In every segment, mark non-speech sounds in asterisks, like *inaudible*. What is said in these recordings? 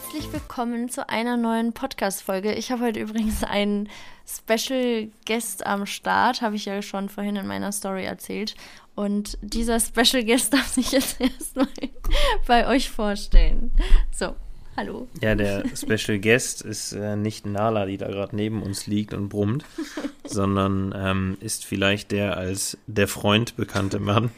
herzlich willkommen zu einer neuen Podcast-Folge. Ich habe heute übrigens einen Special Guest am Start, habe ich ja schon vorhin in meiner Story erzählt. Und dieser Special Guest *laughs* darf sich jetzt erstmal bei euch vorstellen. So, hallo. Ja, der Special Guest ist äh, nicht Nala, die da gerade neben uns liegt und brummt, *laughs* sondern ähm, ist vielleicht der als der Freund bekannte Mann,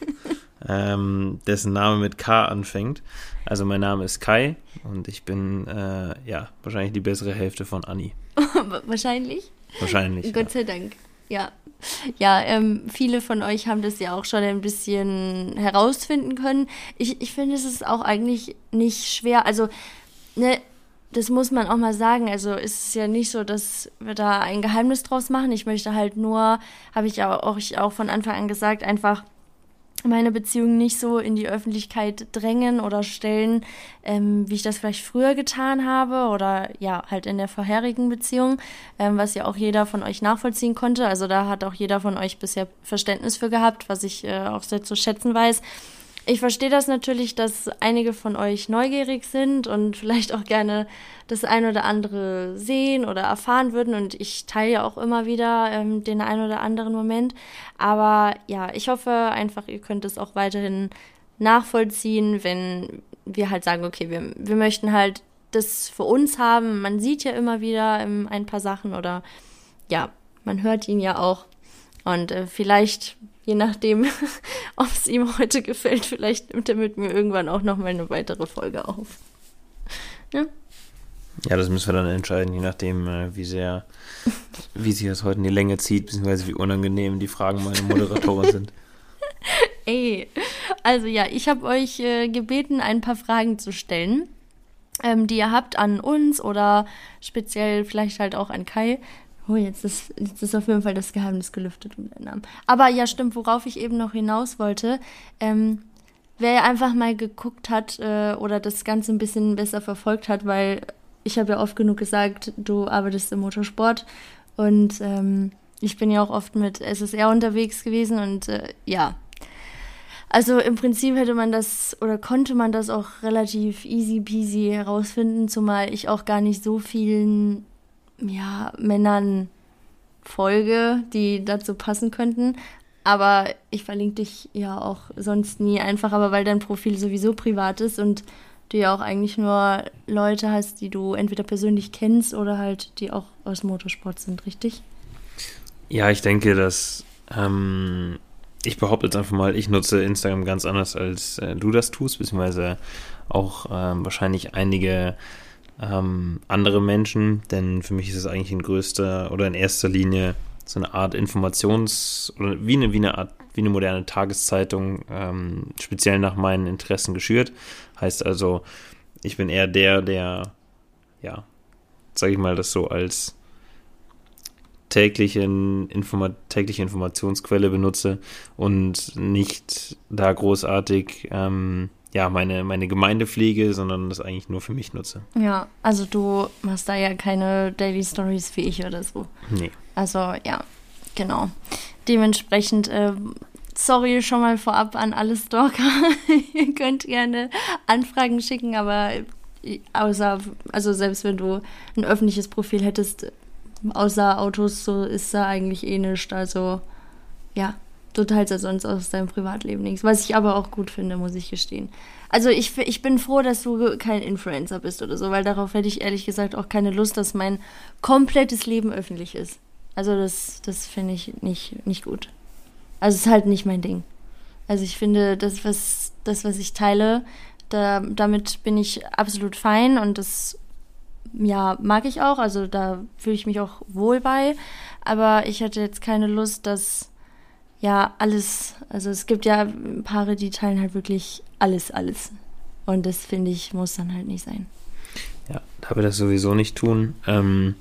ähm, dessen Name mit K anfängt. Also mein Name ist Kai und ich bin äh, ja wahrscheinlich die bessere Hälfte von Anni. *laughs* Wahrscheinlich? Wahrscheinlich. Gott sei Dank. Ja. Ja, ähm, viele von euch haben das ja auch schon ein bisschen herausfinden können. Ich, ich finde, es ist auch eigentlich nicht schwer. Also, ne, das muss man auch mal sagen. Also es ist ja nicht so, dass wir da ein Geheimnis draus machen. Ich möchte halt nur, habe ich auch, auch, ich auch von Anfang an gesagt, einfach meine Beziehung nicht so in die Öffentlichkeit drängen oder stellen, ähm, wie ich das vielleicht früher getan habe oder ja, halt in der vorherigen Beziehung, ähm, was ja auch jeder von euch nachvollziehen konnte. Also da hat auch jeder von euch bisher Verständnis für gehabt, was ich äh, auch sehr zu schätzen weiß. Ich verstehe das natürlich, dass einige von euch neugierig sind und vielleicht auch gerne das ein oder andere sehen oder erfahren würden. Und ich teile ja auch immer wieder ähm, den ein oder anderen Moment. Aber ja, ich hoffe einfach, ihr könnt es auch weiterhin nachvollziehen, wenn wir halt sagen, okay, wir, wir möchten halt das für uns haben. Man sieht ja immer wieder ähm, ein paar Sachen oder ja, man hört ihn ja auch. Und äh, vielleicht Je nachdem, *laughs* ob es ihm heute gefällt, vielleicht nimmt er mit mir irgendwann auch noch mal eine weitere Folge auf. Ja? Ja, das müssen wir dann entscheiden, je nachdem, äh, wie sehr, *laughs* wie sich das heute in die Länge zieht, beziehungsweise wie unangenehm die Fragen meiner Moderatorin sind. *laughs* Ey, also ja, ich habe euch äh, gebeten, ein paar Fragen zu stellen, ähm, die ihr habt an uns oder speziell vielleicht halt auch an Kai. Oh, jetzt ist, jetzt ist auf jeden Fall das Geheimnis gelüftet um den Namen. Aber ja, stimmt, worauf ich eben noch hinaus wollte. Ähm, wer einfach mal geguckt hat äh, oder das Ganze ein bisschen besser verfolgt hat, weil ich habe ja oft genug gesagt, du arbeitest im Motorsport und ähm, ich bin ja auch oft mit SSR unterwegs gewesen und äh, ja. Also im Prinzip hätte man das oder konnte man das auch relativ easy peasy herausfinden, zumal ich auch gar nicht so vielen ja, Männern folge, die dazu passen könnten. Aber ich verlinke dich ja auch sonst nie einfach, aber weil dein Profil sowieso privat ist und du ja auch eigentlich nur Leute hast, die du entweder persönlich kennst oder halt die auch aus Motorsport sind, richtig? Ja, ich denke, dass ähm, ich behaupte jetzt einfach mal, ich nutze Instagram ganz anders als äh, du das tust, beziehungsweise auch ähm, wahrscheinlich einige ähm, andere Menschen, denn für mich ist es eigentlich in größter oder in erster Linie so eine Art Informations- oder wie eine, wie eine Art, wie eine moderne Tageszeitung, ähm, speziell nach meinen Interessen geschürt. Heißt also, ich bin eher der, der, ja, sage ich mal, das so als täglichen Informa tägliche Informationsquelle benutze und nicht da großartig ähm, ja, meine, meine Gemeindepflege, sondern das eigentlich nur für mich nutze. Ja, also du machst da ja keine Daily Stories wie ich oder so. Nee. Also ja, genau. Dementsprechend, äh, sorry schon mal vorab an alle Stalker. *laughs* Ihr könnt gerne Anfragen schicken, aber außer, also selbst wenn du ein öffentliches Profil hättest, außer Autos, so ist da eigentlich eh nichts. Also ja, Du teilst ja sonst aus deinem Privatleben nichts. Was ich aber auch gut finde, muss ich gestehen. Also ich, ich bin froh, dass du kein Influencer bist oder so, weil darauf hätte ich ehrlich gesagt auch keine Lust, dass mein komplettes Leben öffentlich ist. Also das, das finde ich nicht, nicht gut. Also es ist halt nicht mein Ding. Also ich finde, das, was, das, was ich teile, da, damit bin ich absolut fein und das ja, mag ich auch. Also da fühle ich mich auch wohl bei. Aber ich hätte jetzt keine Lust, dass ja, alles. Also es gibt ja Paare, die teilen halt wirklich alles, alles. Und das finde ich, muss dann halt nicht sein. Ja, da wir das sowieso nicht tun, ähm,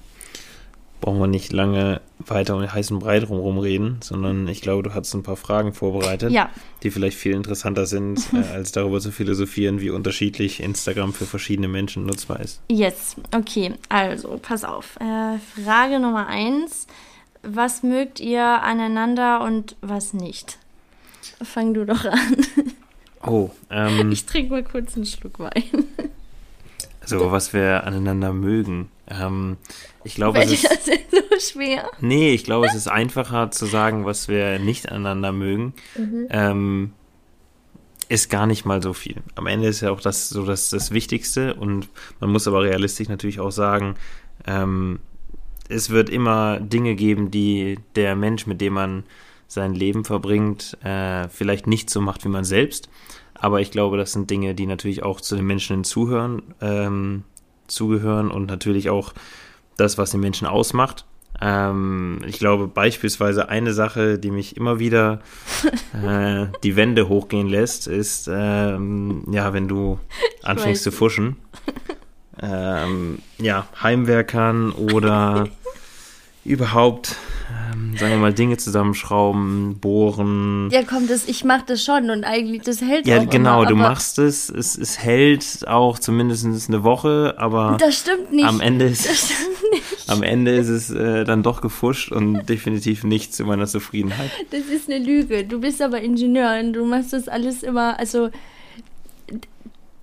brauchen wir nicht lange weiter um den heißen Brei drumherum reden, sondern ich glaube, du hast ein paar Fragen vorbereitet, ja. die vielleicht viel interessanter sind, *laughs* äh, als darüber zu philosophieren, wie unterschiedlich Instagram für verschiedene Menschen nutzbar ist. Yes, okay, also pass auf. Äh, Frage Nummer eins was mögt ihr aneinander und was nicht? Fang du doch an. *laughs* Oh, ähm. Ich trinke mal kurz einen Schluck Wein. Also was wir aneinander mögen. Ähm, ich glaube, Fällt es ist, *laughs* das jetzt so schwer? nee, ich glaube, es ist einfacher zu sagen, was wir nicht aneinander mögen. Ähm, ist gar nicht mal so viel. Am Ende ist ja auch das so das, das Wichtigste und man muss aber realistisch natürlich auch sagen, ähm, es wird immer Dinge geben, die der Mensch, mit dem man sein Leben verbringt, äh, vielleicht nicht so macht wie man selbst. Aber ich glaube, das sind Dinge, die natürlich auch zu den Menschen hinzuhören, ähm, zugehören und natürlich auch das, was den Menschen ausmacht. Ähm, ich glaube beispielsweise eine Sache, die mich immer wieder *laughs* äh, die Wände hochgehen lässt, ist, ähm, ja, wenn du anfängst weiß. zu fuschen. *laughs* Ähm, ja, Heimwerkern oder *laughs* überhaupt, ähm, sagen wir mal, Dinge zusammenschrauben, bohren. Ja, komm, das, ich mach das schon und eigentlich, das hält Ja, auch genau, immer, du machst es, es, es hält auch zumindest eine Woche, aber Das stimmt nicht. am Ende ist, Das stimmt *laughs* nicht. am Ende ist es äh, dann doch gefuscht und definitiv nicht zu meiner Zufriedenheit. Das ist eine Lüge. Du bist aber Ingenieur und du machst das alles immer, also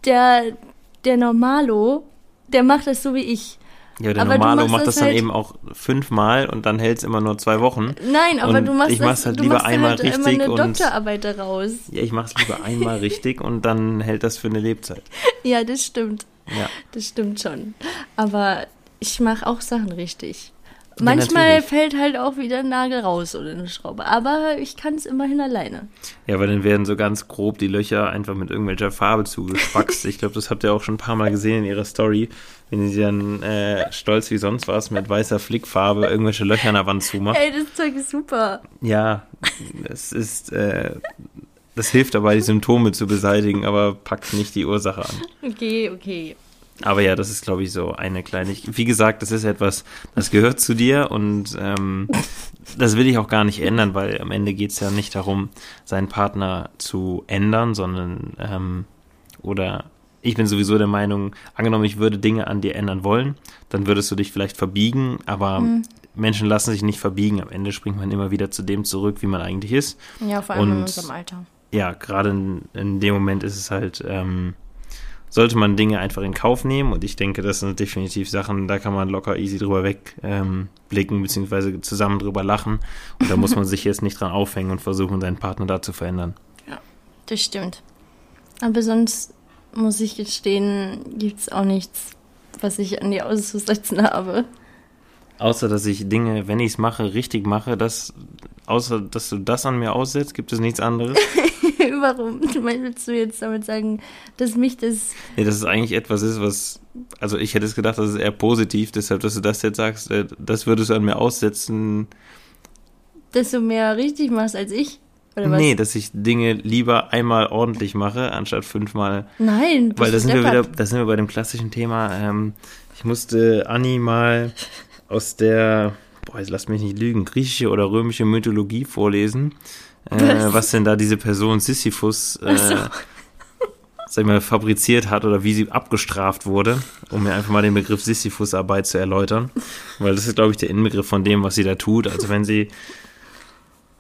der, der Normalo, der macht das so wie ich. Ja, der Aber Normalo macht das dann halt- eben auch fünfmal und dann hält es immer nur zwei Wochen. Nein, aber Und du machst ich mach's halt du lieber machst einmal halt richtig immer eine und- Doktorarbeit daraus. Ja, ich mache es lieber einmal richtig und dann hält das für eine Lebzeit. *laughs* Ja, das stimmt. Ja. Das stimmt schon. Aber ich mache auch Sachen richtig. Ja, Manchmal natürlich. fällt halt auch wieder ein Nagel raus oder eine Schraube. Aber ich kann es immerhin alleine. Ja, weil dann werden so ganz grob die Löcher einfach mit irgendwelcher Farbe zugespackst. ich glaube, das habt ihr auch schon ein paar Mal gesehen in ihrer Story, wenn sie dann äh, stolz wie sonst was mit weißer Flickfarbe irgendwelche Löcher an der Wand zumacht. Ey, das Zeug ist super. Ja, das ist, äh, das hilft dabei, die Symptome zu beseitigen, aber packt nicht die Ursache an. Okay, okay. Aber ja, das ist, glaube ich, so eine Kleinigkeit. Wie gesagt, das ist etwas, das gehört zu dir und ähm, das will ich auch gar nicht ändern, weil am Ende geht es ja nicht darum, seinen Partner zu ändern, sondern ähm, oder ich bin sowieso der Meinung, angenommen, ich würde Dinge an dir ändern wollen, dann würdest du dich vielleicht verbiegen, aber Menschen lassen sich nicht verbiegen. Am Ende springt man immer wieder zu dem zurück, wie man eigentlich ist. Ja, vor allem in Und- unserem Alter. Ja, gerade in, in dem Moment ist es halt, ähm, sollte man Dinge einfach in Kauf nehmen und ich denke, das sind definitiv Sachen, da kann man locker easy drüber wegblicken, ähm, beziehungsweise zusammen drüber lachen und da muss man *laughs* sich jetzt nicht dran aufhängen und versuchen, seinen Partner da zu verändern. Das stimmt. Aber sonst muss ich gestehen, gibt es auch nichts, was ich an dir auszusetzen habe. Außer, dass ich Dinge, wenn ich es mache, richtig mache, das, außer, dass du das an mir aussetzt, gibt es nichts anderes. *laughs* Warum? Willst du jetzt damit sagen, dass mich das. Nee, dass es eigentlich etwas ist, was, also ich hätte es gedacht, das ist eher positiv, deshalb, dass du das jetzt sagst, äh, das würdest du an mir aussetzen, dass du mehr richtig machst als ich? Oder was? Nee, dass ich Dinge lieber einmal ordentlich mache, anstatt fünfmal. Nein, Weil da sind wir wieder, da sind wir bei dem klassischen Thema. Ähm, ich musste Anni mal aus der, boah, jetzt lasst mich nicht lügen, griechische oder römische Mythologie vorlesen. Äh, Was? was? denn da diese Person Sisyphus äh, so. sag ich mal, fabriziert hat oder wie sie abgestraft wurde, um mir einfach mal den Begriff Sisyphusarbeit zu erläutern. Weil das ist, glaube ich, der Inbegriff von dem, was sie da tut. Also wenn sie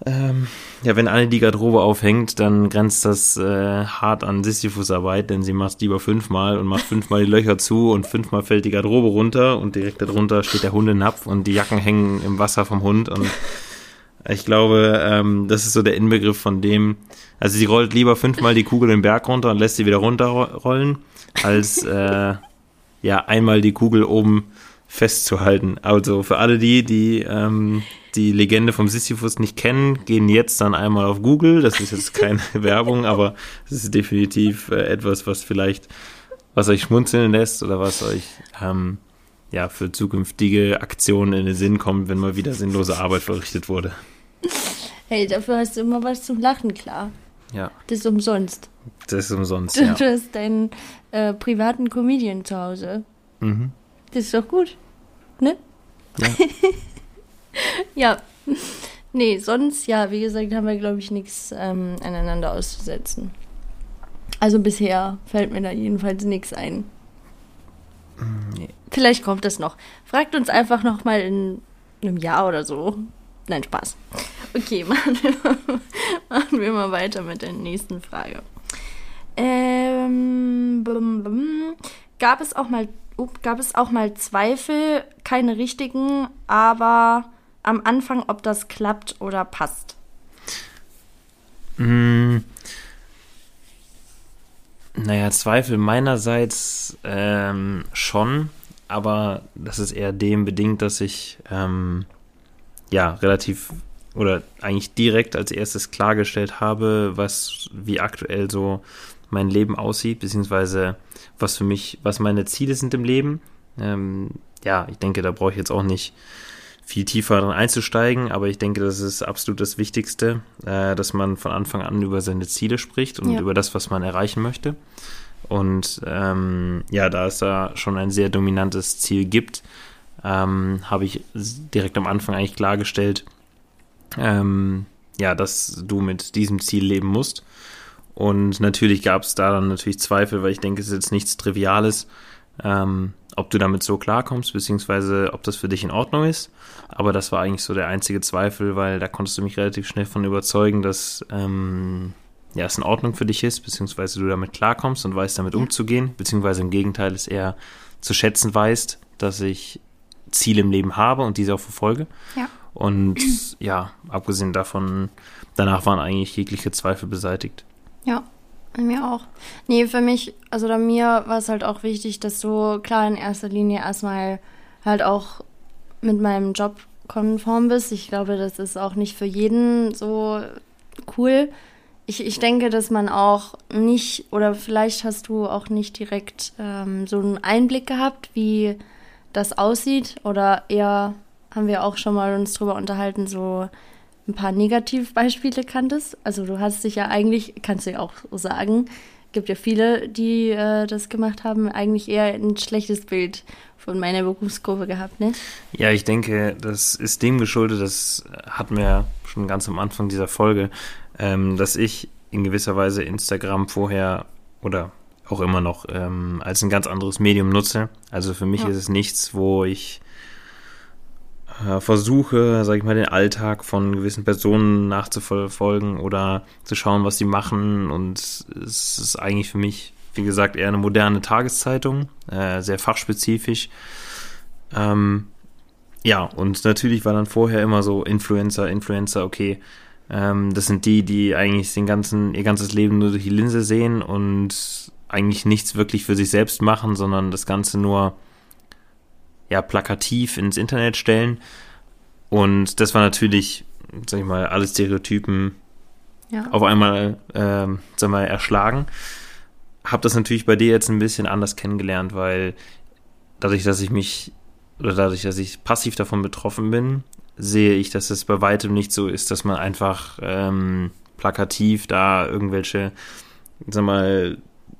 ähm, ja, wenn Anne die Garderobe aufhängt, dann grenzt das äh, hart an Sisyphusarbeit, denn sie macht lieber fünfmal und macht fünfmal die Löcher zu und fünfmal fällt die Garderobe runter und direkt darunter steht der Hundenapf und die Jacken hängen im Wasser vom Hund und *laughs* ich glaube, ähm, das ist so der Inbegriff von dem, also sie rollt lieber fünfmal die Kugel den Berg runter und lässt sie wieder runterrollen, als äh, ja einmal die Kugel oben festzuhalten. Also für alle die, die ähm, die Legende vom Sisyphus nicht kennen, gehen jetzt dann einmal auf Google. Das ist jetzt keine *laughs* Werbung, aber es ist definitiv äh, etwas, was vielleicht, was euch schmunzeln lässt oder was euch ähm, ja für zukünftige Aktionen in den Sinn kommt, wenn mal wieder sinnlose Arbeit verrichtet wurde. Hey, dafür hast du immer was zum Lachen, klar. Ja, Das ist umsonst. das ist umsonst. Du, Ja. du hast deinen äh, privaten Comedian zu Hause. Mhm. Das ist doch gut. Ne? Ja. *laughs* Ja. Nee, sonst, ja, wie gesagt, haben wir, glaube ich, nichts ähm, aneinander auszusetzen. Also bisher fällt mir da jedenfalls nichts ein. Nee. Vielleicht kommt das noch. Fragt uns einfach noch mal in einem Jahr oder so. Nein, Spaß. Okay, *laughs* machen wir mal, machen wir mal weiter mit der nächsten Frage. Ähm, blum, blum. gab es auch mal, gab es auch mal Zweifel, keine richtigen, aber am Anfang, ob das klappt oder passt? Mm. Naja, Zweifel meinerseits ähm, schon, aber das ist eher dem bedingt, dass ich ähm, ja relativ oder eigentlich direkt als erstes klargestellt habe, was wie aktuell so mein Leben aussieht, beziehungsweise was für mich, was meine Ziele sind im Leben. Ähm, ja, ich denke, da brauche ich jetzt auch nicht viel tiefer dran einzusteigen, aber ich denke, das ist absolut das Wichtigste, äh, dass man von Anfang an über seine Ziele spricht und ja. über das, was man erreichen möchte. Und ähm, ja, da es da schon ein sehr dominantes Ziel gibt, ähm, habe ich direkt am Anfang eigentlich klargestellt, ähm, ja, dass du mit diesem Ziel leben musst. Und natürlich gab es da dann natürlich Zweifel, weil ich denke, es ist jetzt nichts Triviales, ähm, ob du damit so klarkommst, beziehungsweise ob das für dich in Ordnung ist. Aber das war eigentlich so der einzige Zweifel, weil da konntest du mich relativ schnell von überzeugen, dass ähm, ja, es in Ordnung für dich ist, beziehungsweise du damit klarkommst und weißt, damit umzugehen, beziehungsweise im Gegenteil es eher zu schätzen weißt, dass ich Ziele im Leben habe und diese auch verfolge. Ja. Und ja, abgesehen davon, danach waren eigentlich jegliche Zweifel beseitigt. Ja, mir auch. Nee, für mich, also da mir war es halt auch wichtig, dass du klar in erster Linie erstmal halt auch mit meinem Job konform bist. Ich glaube, das ist auch nicht für jeden so cool. Ich, ich denke, dass man auch nicht, oder vielleicht hast du auch nicht direkt ähm, so einen Einblick gehabt, wie das aussieht. Oder eher haben wir auch schon mal uns drüber unterhalten, so ein paar Negativbeispiele kanntest. Also du hast dich ja eigentlich, kannst du ja auch sagen, gibt ja viele, die äh, das gemacht haben, eigentlich eher ein schlechtes Bild von meiner Berufsgruppe gehabt, ne? Ja, ich denke, das ist dem geschuldet, das hatten wir ja schon ganz am Anfang dieser Folge, ähm, dass ich in gewisser Weise Instagram vorher oder auch immer noch ähm, als ein ganz anderes Medium nutze. Also für mich ja. ist es nichts, wo ich versuche, sag ich mal, den Alltag von gewissen Personen nachzuverfolgen oder zu schauen, was sie machen. Und es ist eigentlich für mich, wie gesagt, eher eine moderne Tageszeitung, äh, sehr fachspezifisch. Ähm, ja, und natürlich war dann vorher immer so Influencer, Influencer, okay, ähm, das sind die, die eigentlich den ganzen, ihr ganzes Leben nur durch die Linse sehen und eigentlich nichts wirklich für sich selbst machen, sondern das Ganze nur ja plakativ ins Internet stellen. Und das war natürlich, sag ich mal, alle Stereotypen ja. auf einmal, ähm, sag mal, erschlagen. Hab das natürlich bei dir jetzt ein bisschen anders kennengelernt, weil dadurch, dass ich mich oder dadurch, dass ich passiv davon betroffen bin, sehe ich, dass es bei weitem nicht so ist, dass man einfach ähm, plakativ da irgendwelche, sag mal,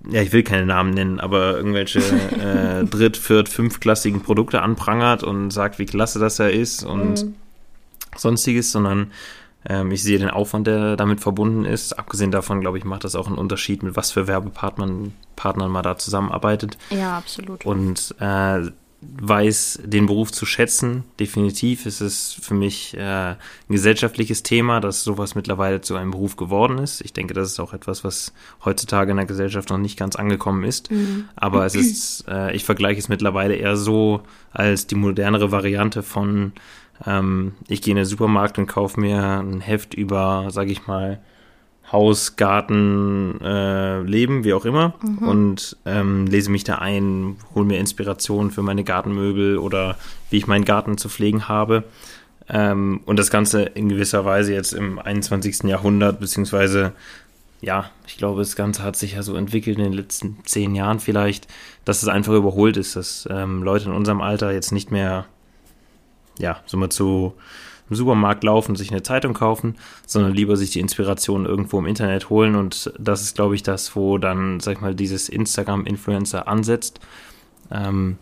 ja, ich will keine Namen nennen, aber irgendwelche *laughs* äh, dritt-, viert-, fünfklassigen Produkte anprangert und sagt, wie klasse das ja ist und mhm. sonstiges, sondern ähm, ich sehe den Aufwand, der damit verbunden ist. Abgesehen davon, glaube ich, macht das auch einen Unterschied, mit was für Werbepartnern Partnern man da zusammenarbeitet. Ja, absolut. Und äh, weiß den Beruf zu schätzen. Definitiv ist es für mich äh, ein gesellschaftliches Thema, dass sowas mittlerweile zu einem Beruf geworden ist. Ich denke, das ist auch etwas, was heutzutage in der Gesellschaft noch nicht ganz angekommen ist. Mhm. Aber es ist, äh, ich vergleiche es mittlerweile eher so als die modernere Variante von ähm, ich gehe in den Supermarkt und kaufe mir ein Heft über, sage ich mal, Haus, Garten, äh, Leben, wie auch immer. Mhm. Und ähm, lese mich da ein, hole mir Inspiration für meine Gartenmöbel oder wie ich meinen Garten zu pflegen habe. Ähm, und das Ganze in gewisser Weise jetzt im 21. Jahrhundert, beziehungsweise, ja, ich glaube, das Ganze hat sich ja so entwickelt in den letzten zehn Jahren vielleicht, dass es einfach überholt ist, dass ähm, Leute in unserem Alter jetzt nicht mehr, ja, so mal zu im Supermarkt laufen, sich eine Zeitung kaufen, sondern lieber sich die Inspiration irgendwo im Internet holen. Und das ist, glaube ich, das, wo dann, sag ich mal, dieses Instagram-Influencer ansetzt. Ähm,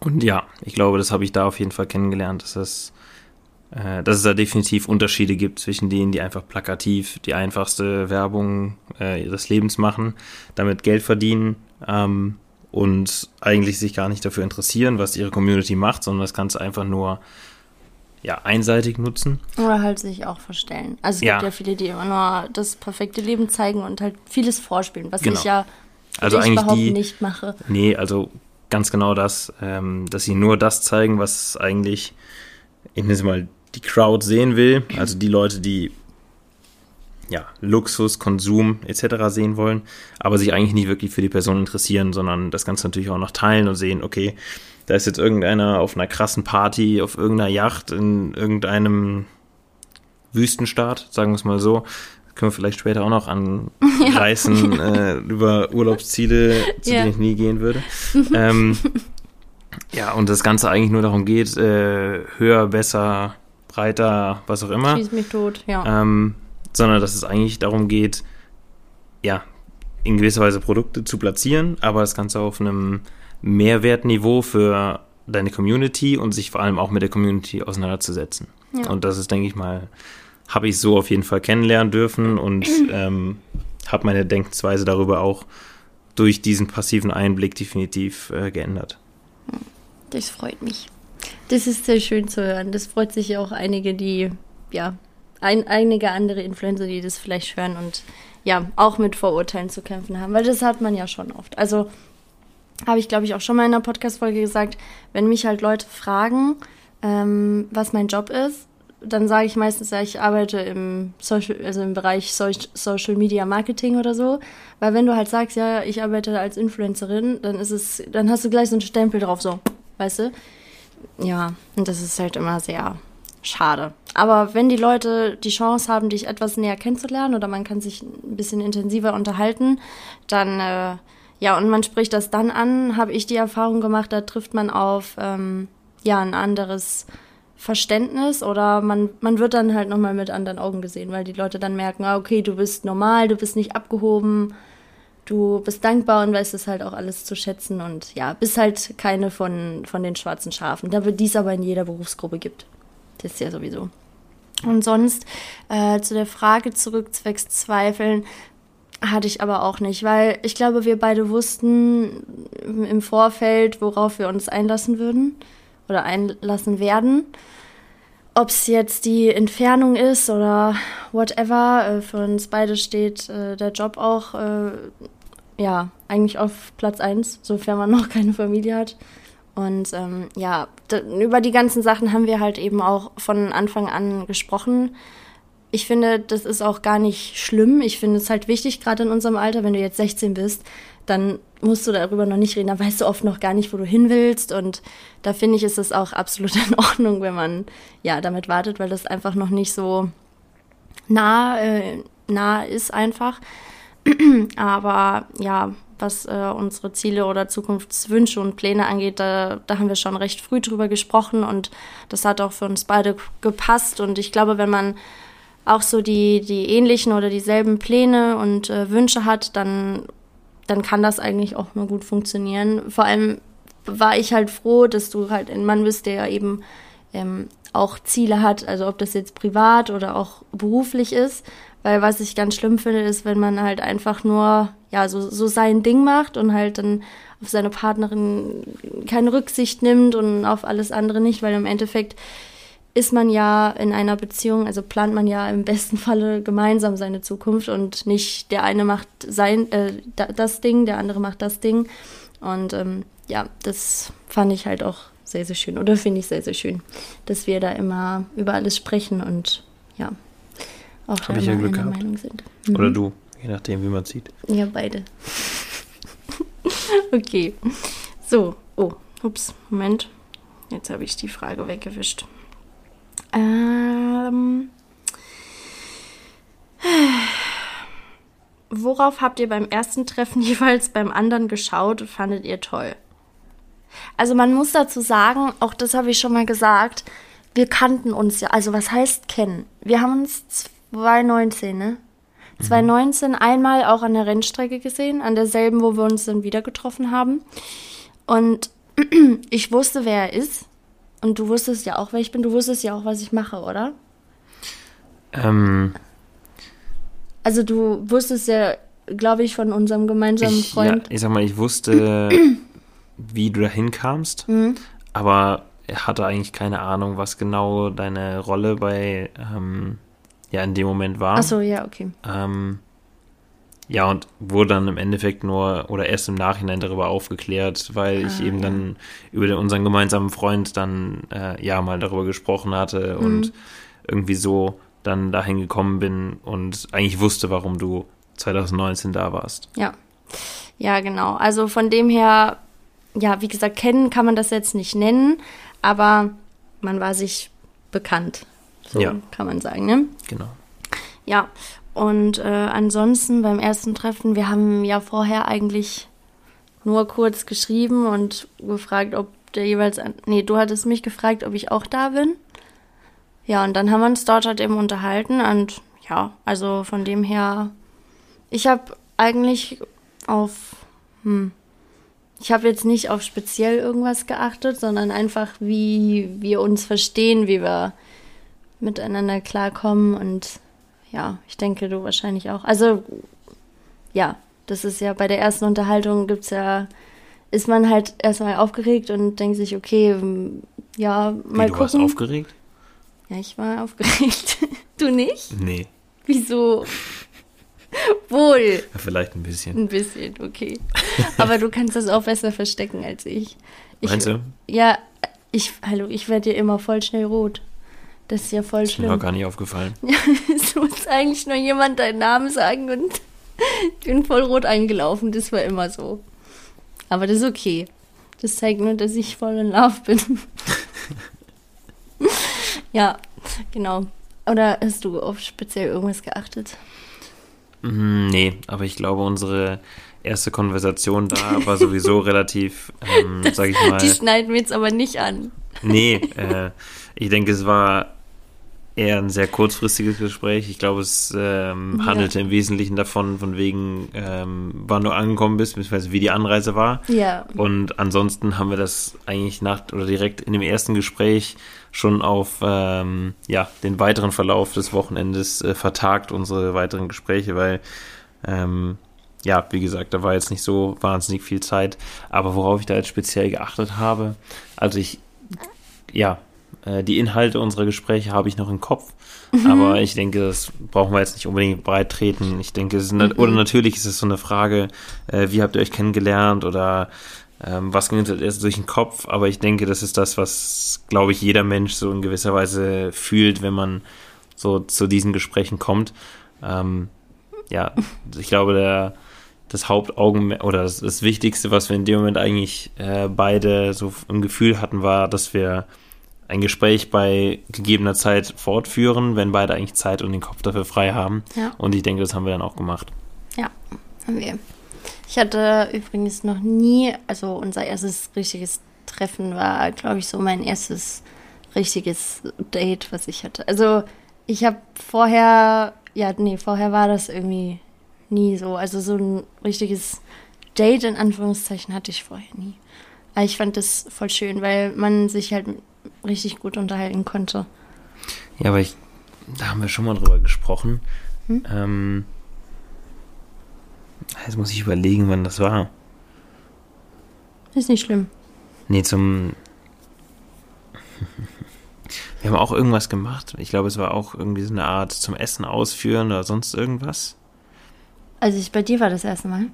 und ja, ich glaube, das habe ich da auf jeden Fall kennengelernt, dass es, äh, dass es da definitiv Unterschiede gibt zwischen denen, die einfach plakativ die einfachste Werbung äh, ihres Lebens machen, damit Geld verdienen ähm, und eigentlich sich gar nicht dafür interessieren, was ihre Community macht, sondern das Ganze einfach nur ja, einseitig nutzen. Oder halt sich auch verstellen. Also es ja. gibt ja viele, die immer nur das perfekte Leben zeigen und halt vieles vorspielen, was genau. ich ja Also ich eigentlich überhaupt die. nicht mache. Nee, also ganz genau das, ähm, dass sie nur das zeigen, was eigentlich, ich nenne es mal, die Crowd sehen will. Also die Leute, die ja, Luxus, Konsum etc. sehen wollen, aber sich eigentlich nicht wirklich für die Person interessieren, sondern das Ganze natürlich auch noch teilen und sehen, okay, da ist jetzt irgendeiner auf einer krassen Party, auf irgendeiner Yacht in irgendeinem Wüstenstaat, sagen wir es mal so. Das können wir vielleicht später auch noch anreißen *laughs* ja. äh, über Urlaubsziele, zu ja. denen ich nie gehen würde. *laughs* ähm, ja, und das Ganze eigentlich nur darum geht, äh, höher, besser, breiter, was auch immer. Schieß mich tot, ja. Ähm, sondern dass es eigentlich darum geht, ja, in gewisser Weise Produkte zu platzieren, aber das Ganze auf einem Mehrwertniveau für deine Community und sich vor allem auch mit der Community auseinanderzusetzen. Ja. Und das ist, denke ich mal, habe ich so auf jeden Fall kennenlernen dürfen und *clears throat* ähm, habe meine Denkensweise darüber auch durch diesen passiven Einblick definitiv äh, geändert. Das freut mich. Das ist sehr schön zu hören. Das freut sich ja auch einige, die ja ein, einige andere Influencer, die das vielleicht hören und ja, auch mit Vorurteilen zu kämpfen haben, weil das hat man ja schon oft. Also habe ich, glaube ich, auch schon mal in einer Podcast-Folge gesagt, wenn mich halt Leute fragen, ähm, was mein Job ist, dann sage ich meistens, ja, ich arbeite im Social, also im Bereich so Social Media Marketing oder so. Weil wenn du halt sagst, ja, ich arbeite als Influencerin, dann ist es, dann hast du gleich so einen Stempel drauf, so, weißt du? Ja, und das ist halt immer sehr schade. Aber wenn die Leute die Chance haben, dich etwas näher kennenzulernen oder man kann sich ein bisschen intensiver unterhalten, dann äh, ja, und man spricht das dann an, habe ich die Erfahrung gemacht, da trifft man auf ähm, ja ein anderes Verständnis oder man, man wird dann halt nochmal mit anderen Augen gesehen, weil die Leute dann merken, ah, okay, du bist normal, du bist nicht abgehoben, du bist dankbar und weißt es halt auch alles zu schätzen und ja, bist halt keine von, von den schwarzen Schafen, da wird dies aber in jeder Berufsgruppe gibt. Das ist ja sowieso. Und sonst äh, zu der Frage zurück, zwecks Zweifeln, hatte ich aber auch nicht, weil ich glaube, wir beide wussten im Vorfeld, worauf wir uns einlassen würden oder einlassen werden. Ob es jetzt die Entfernung ist oder whatever, äh, für uns beide steht äh, der Job auch, äh, ja, eigentlich auf Platz 1, sofern man *laughs* noch keine Familie hat. Und ähm, ja, über die ganzen Sachen haben wir halt eben auch von Anfang an gesprochen. Ich finde, das ist auch gar nicht schlimm. Ich finde es halt wichtig, gerade in unserem Alter, wenn du jetzt 16 bist, dann musst du darüber noch nicht reden. Da weißt du oft noch gar nicht, wo du hin willst. Und da finde ich, ist es auch absolut *laughs* in Ordnung, wenn man ja damit wartet, weil das einfach noch nicht so nah, äh, nah ist einfach. *clears throat* Aber ja, was äh, unsere Ziele oder Zukunftswünsche und Pläne angeht, da, da haben wir schon recht früh drüber gesprochen und das hat auch für uns beide gepasst. Und ich glaube, wenn man auch so die, die ähnlichen oder dieselben Pläne und äh, Wünsche hat, dann, dann kann das eigentlich auch nur gut funktionieren. Vor allem war ich halt froh, dass du halt ein Mann bist, der eben ähm, auch Ziele hat, also ob das jetzt privat oder auch beruflich ist, weil was ich ganz schlimm finde, ist, wenn man halt einfach nur, ja, so, so sein Ding macht und halt dann auf seine Partnerin keine Rücksicht nimmt und auf alles andere nicht, weil im Endeffekt ist man ja in einer Beziehung, also plant man ja im besten Falle gemeinsam seine Zukunft und nicht der eine macht sein, äh, das Ding, der andere macht das Ding. Und ähm, ja, das fand ich halt auch sehr, sehr schön oder finde ich sehr, sehr schön, dass wir da immer über alles sprechen und ja, auch Hab ich ja Glück gehabt. Meinung sind. Mhm. Oder du, je nachdem, wie man sieht. Ja, beide. *laughs* okay. So, oh, ups, Moment. Jetzt habe ich die Frage weggewischt. Ähm, worauf habt ihr beim ersten Treffen *laughs* jeweils beim anderen geschaut und fandet ihr toll? Also man muss dazu sagen, auch das habe ich schon mal gesagt, wir kannten uns ja, also was heißt kennen? Wir haben uns 2019, ne? 2019 mhm. einmal auch an der Rennstrecke gesehen, an derselben, wo wir uns dann wieder getroffen haben. Und *clears throat* ich wusste, wer er ist. Und du wusstest ja auch, wer ich bin. Du wusstest ja auch, was ich mache, oder? Ähm. Also du wusstest ja, glaube ich, von unserem gemeinsamen ich, Freund. Ja, ich sag mal, ich wusste, *clears throat* wie du dahin kamst, mhm. aber er hatte eigentlich keine Ahnung, was genau deine Rolle bei ähm, ja in dem Moment war. Ach so, ja, okay. Ähm, ja, und wurde dann im Endeffekt nur oder erst im Nachhinein darüber aufgeklärt, weil ich Ah, eben ja. dann über unseren gemeinsamen Freund dann äh, ja mal darüber gesprochen hatte und Mhm. irgendwie so dann dahin gekommen bin und eigentlich wusste, warum du 2019 da warst. Ja. Ja, genau. Also von dem her, ja, wie gesagt, kennen kann man das jetzt nicht nennen, aber man war sich bekannt. So Ja. kann man sagen, ne? Genau. Ja. Und äh, ansonsten beim ersten Treffen, wir haben ja vorher eigentlich nur kurz geschrieben und gefragt, ob der jeweils an. Nee, du hattest mich gefragt, ob ich auch da bin. Ja, und dann haben wir uns dort halt eben unterhalten und ja, also von dem her, ich habe eigentlich auf, hm, ich habe jetzt nicht auf speziell irgendwas geachtet, sondern einfach, wie wir uns verstehen, wie wir miteinander klarkommen und ja, ich denke, du wahrscheinlich auch. Also, ja, das ist ja bei der ersten Unterhaltung gibt's ja, ist man halt erstmal aufgeregt und denkt sich, okay, ja, mal Wie, du warst gucken. aufgeregt? ja, ich war aufgeregt. *laughs* du nicht? Nee, Wieso? Wohl. ja, vielleicht ein bisschen. Ein bisschen, okay. Aber du kannst das auch besser verstecken als ich. ich Meinst du? Ja, ich, hallo, ich werde dir immer voll schnell rot. Das ist ja voll Ist mir noch schlimm. gar nicht aufgefallen. *laughs* es muss eigentlich nur jemand deinen Namen sagen und ich *laughs* bin voll rot eingelaufen. Das war immer so. Aber das ist okay. Das zeigt nur, dass ich voll in Love bin. *laughs* ja, genau. Oder hast du auf speziell irgendwas geachtet? Mm, Nee, aber ich glaube, unsere erste Konversation da war sowieso relativ, ähm, sag ich mal. Die schneiden wir jetzt aber nicht an. Nee, äh, ich denke, es war eher ein sehr kurzfristiges Gespräch. Ich glaube, es ähm, Ja. handelte im Wesentlichen davon, von wegen, ähm, wann du angekommen bist, beziehungsweise wie die Anreise war. Ja. Und ansonsten haben wir das eigentlich nach oder direkt in dem ersten Gespräch schon auf ähm, ja, den weiteren Verlauf des Wochenendes äh, vertagt, unsere weiteren Gespräche, weil ähm, ja, wie gesagt, da war jetzt nicht so wahnsinnig viel Zeit. Aber worauf ich da jetzt speziell geachtet habe, also ich, ja, die Inhalte unserer Gespräche habe ich noch im Kopf. Aber ich denke, das brauchen wir jetzt nicht unbedingt breit treten. Ich denke, es ist na oder natürlich ist es so eine Frage, äh, wie habt ihr euch kennengelernt oder ähm, was ging uns erstes durch den Kopf? Aber ich denke, das ist das, was, glaube ich, jeder Mensch so in gewisser Weise fühlt, wenn man so zu diesen Gesprächen kommt. Ähm, ja, ich glaube, der, das Hauptaugenmerk oder das, das Wichtigste, was wir in dem Moment eigentlich äh, beide so im Gefühl hatten, war, dass wir ein Gespräch bei gegebener Zeit fortführen, wenn beide eigentlich Zeit und den Kopf dafür frei haben. Ja. Und ich denke, das haben wir dann auch gemacht. Ja, haben wir. Ich hatte übrigens noch nie, also unser erstes richtiges Treffen war, glaube ich, so mein erstes richtiges Date, was ich hatte. Also ich habe vorher, ja, nee, vorher war das irgendwie nie so. Also so ein richtiges Date in Anführungszeichen hatte ich vorher nie. Aber ich fand das voll schön, weil man sich halt richtig gut unterhalten konnte. Ja, aber ich, da haben wir schon mal drüber gesprochen. Hm? Ähm, jetzt muss ich überlegen, wann das war. Ist nicht schlimm. Nee, zum. *laughs* Wir haben auch irgendwas gemacht. Ich glaube, es war auch irgendwie so eine Art zum Essen ausführen oder sonst irgendwas. Also ich, bei dir war das erste Mal.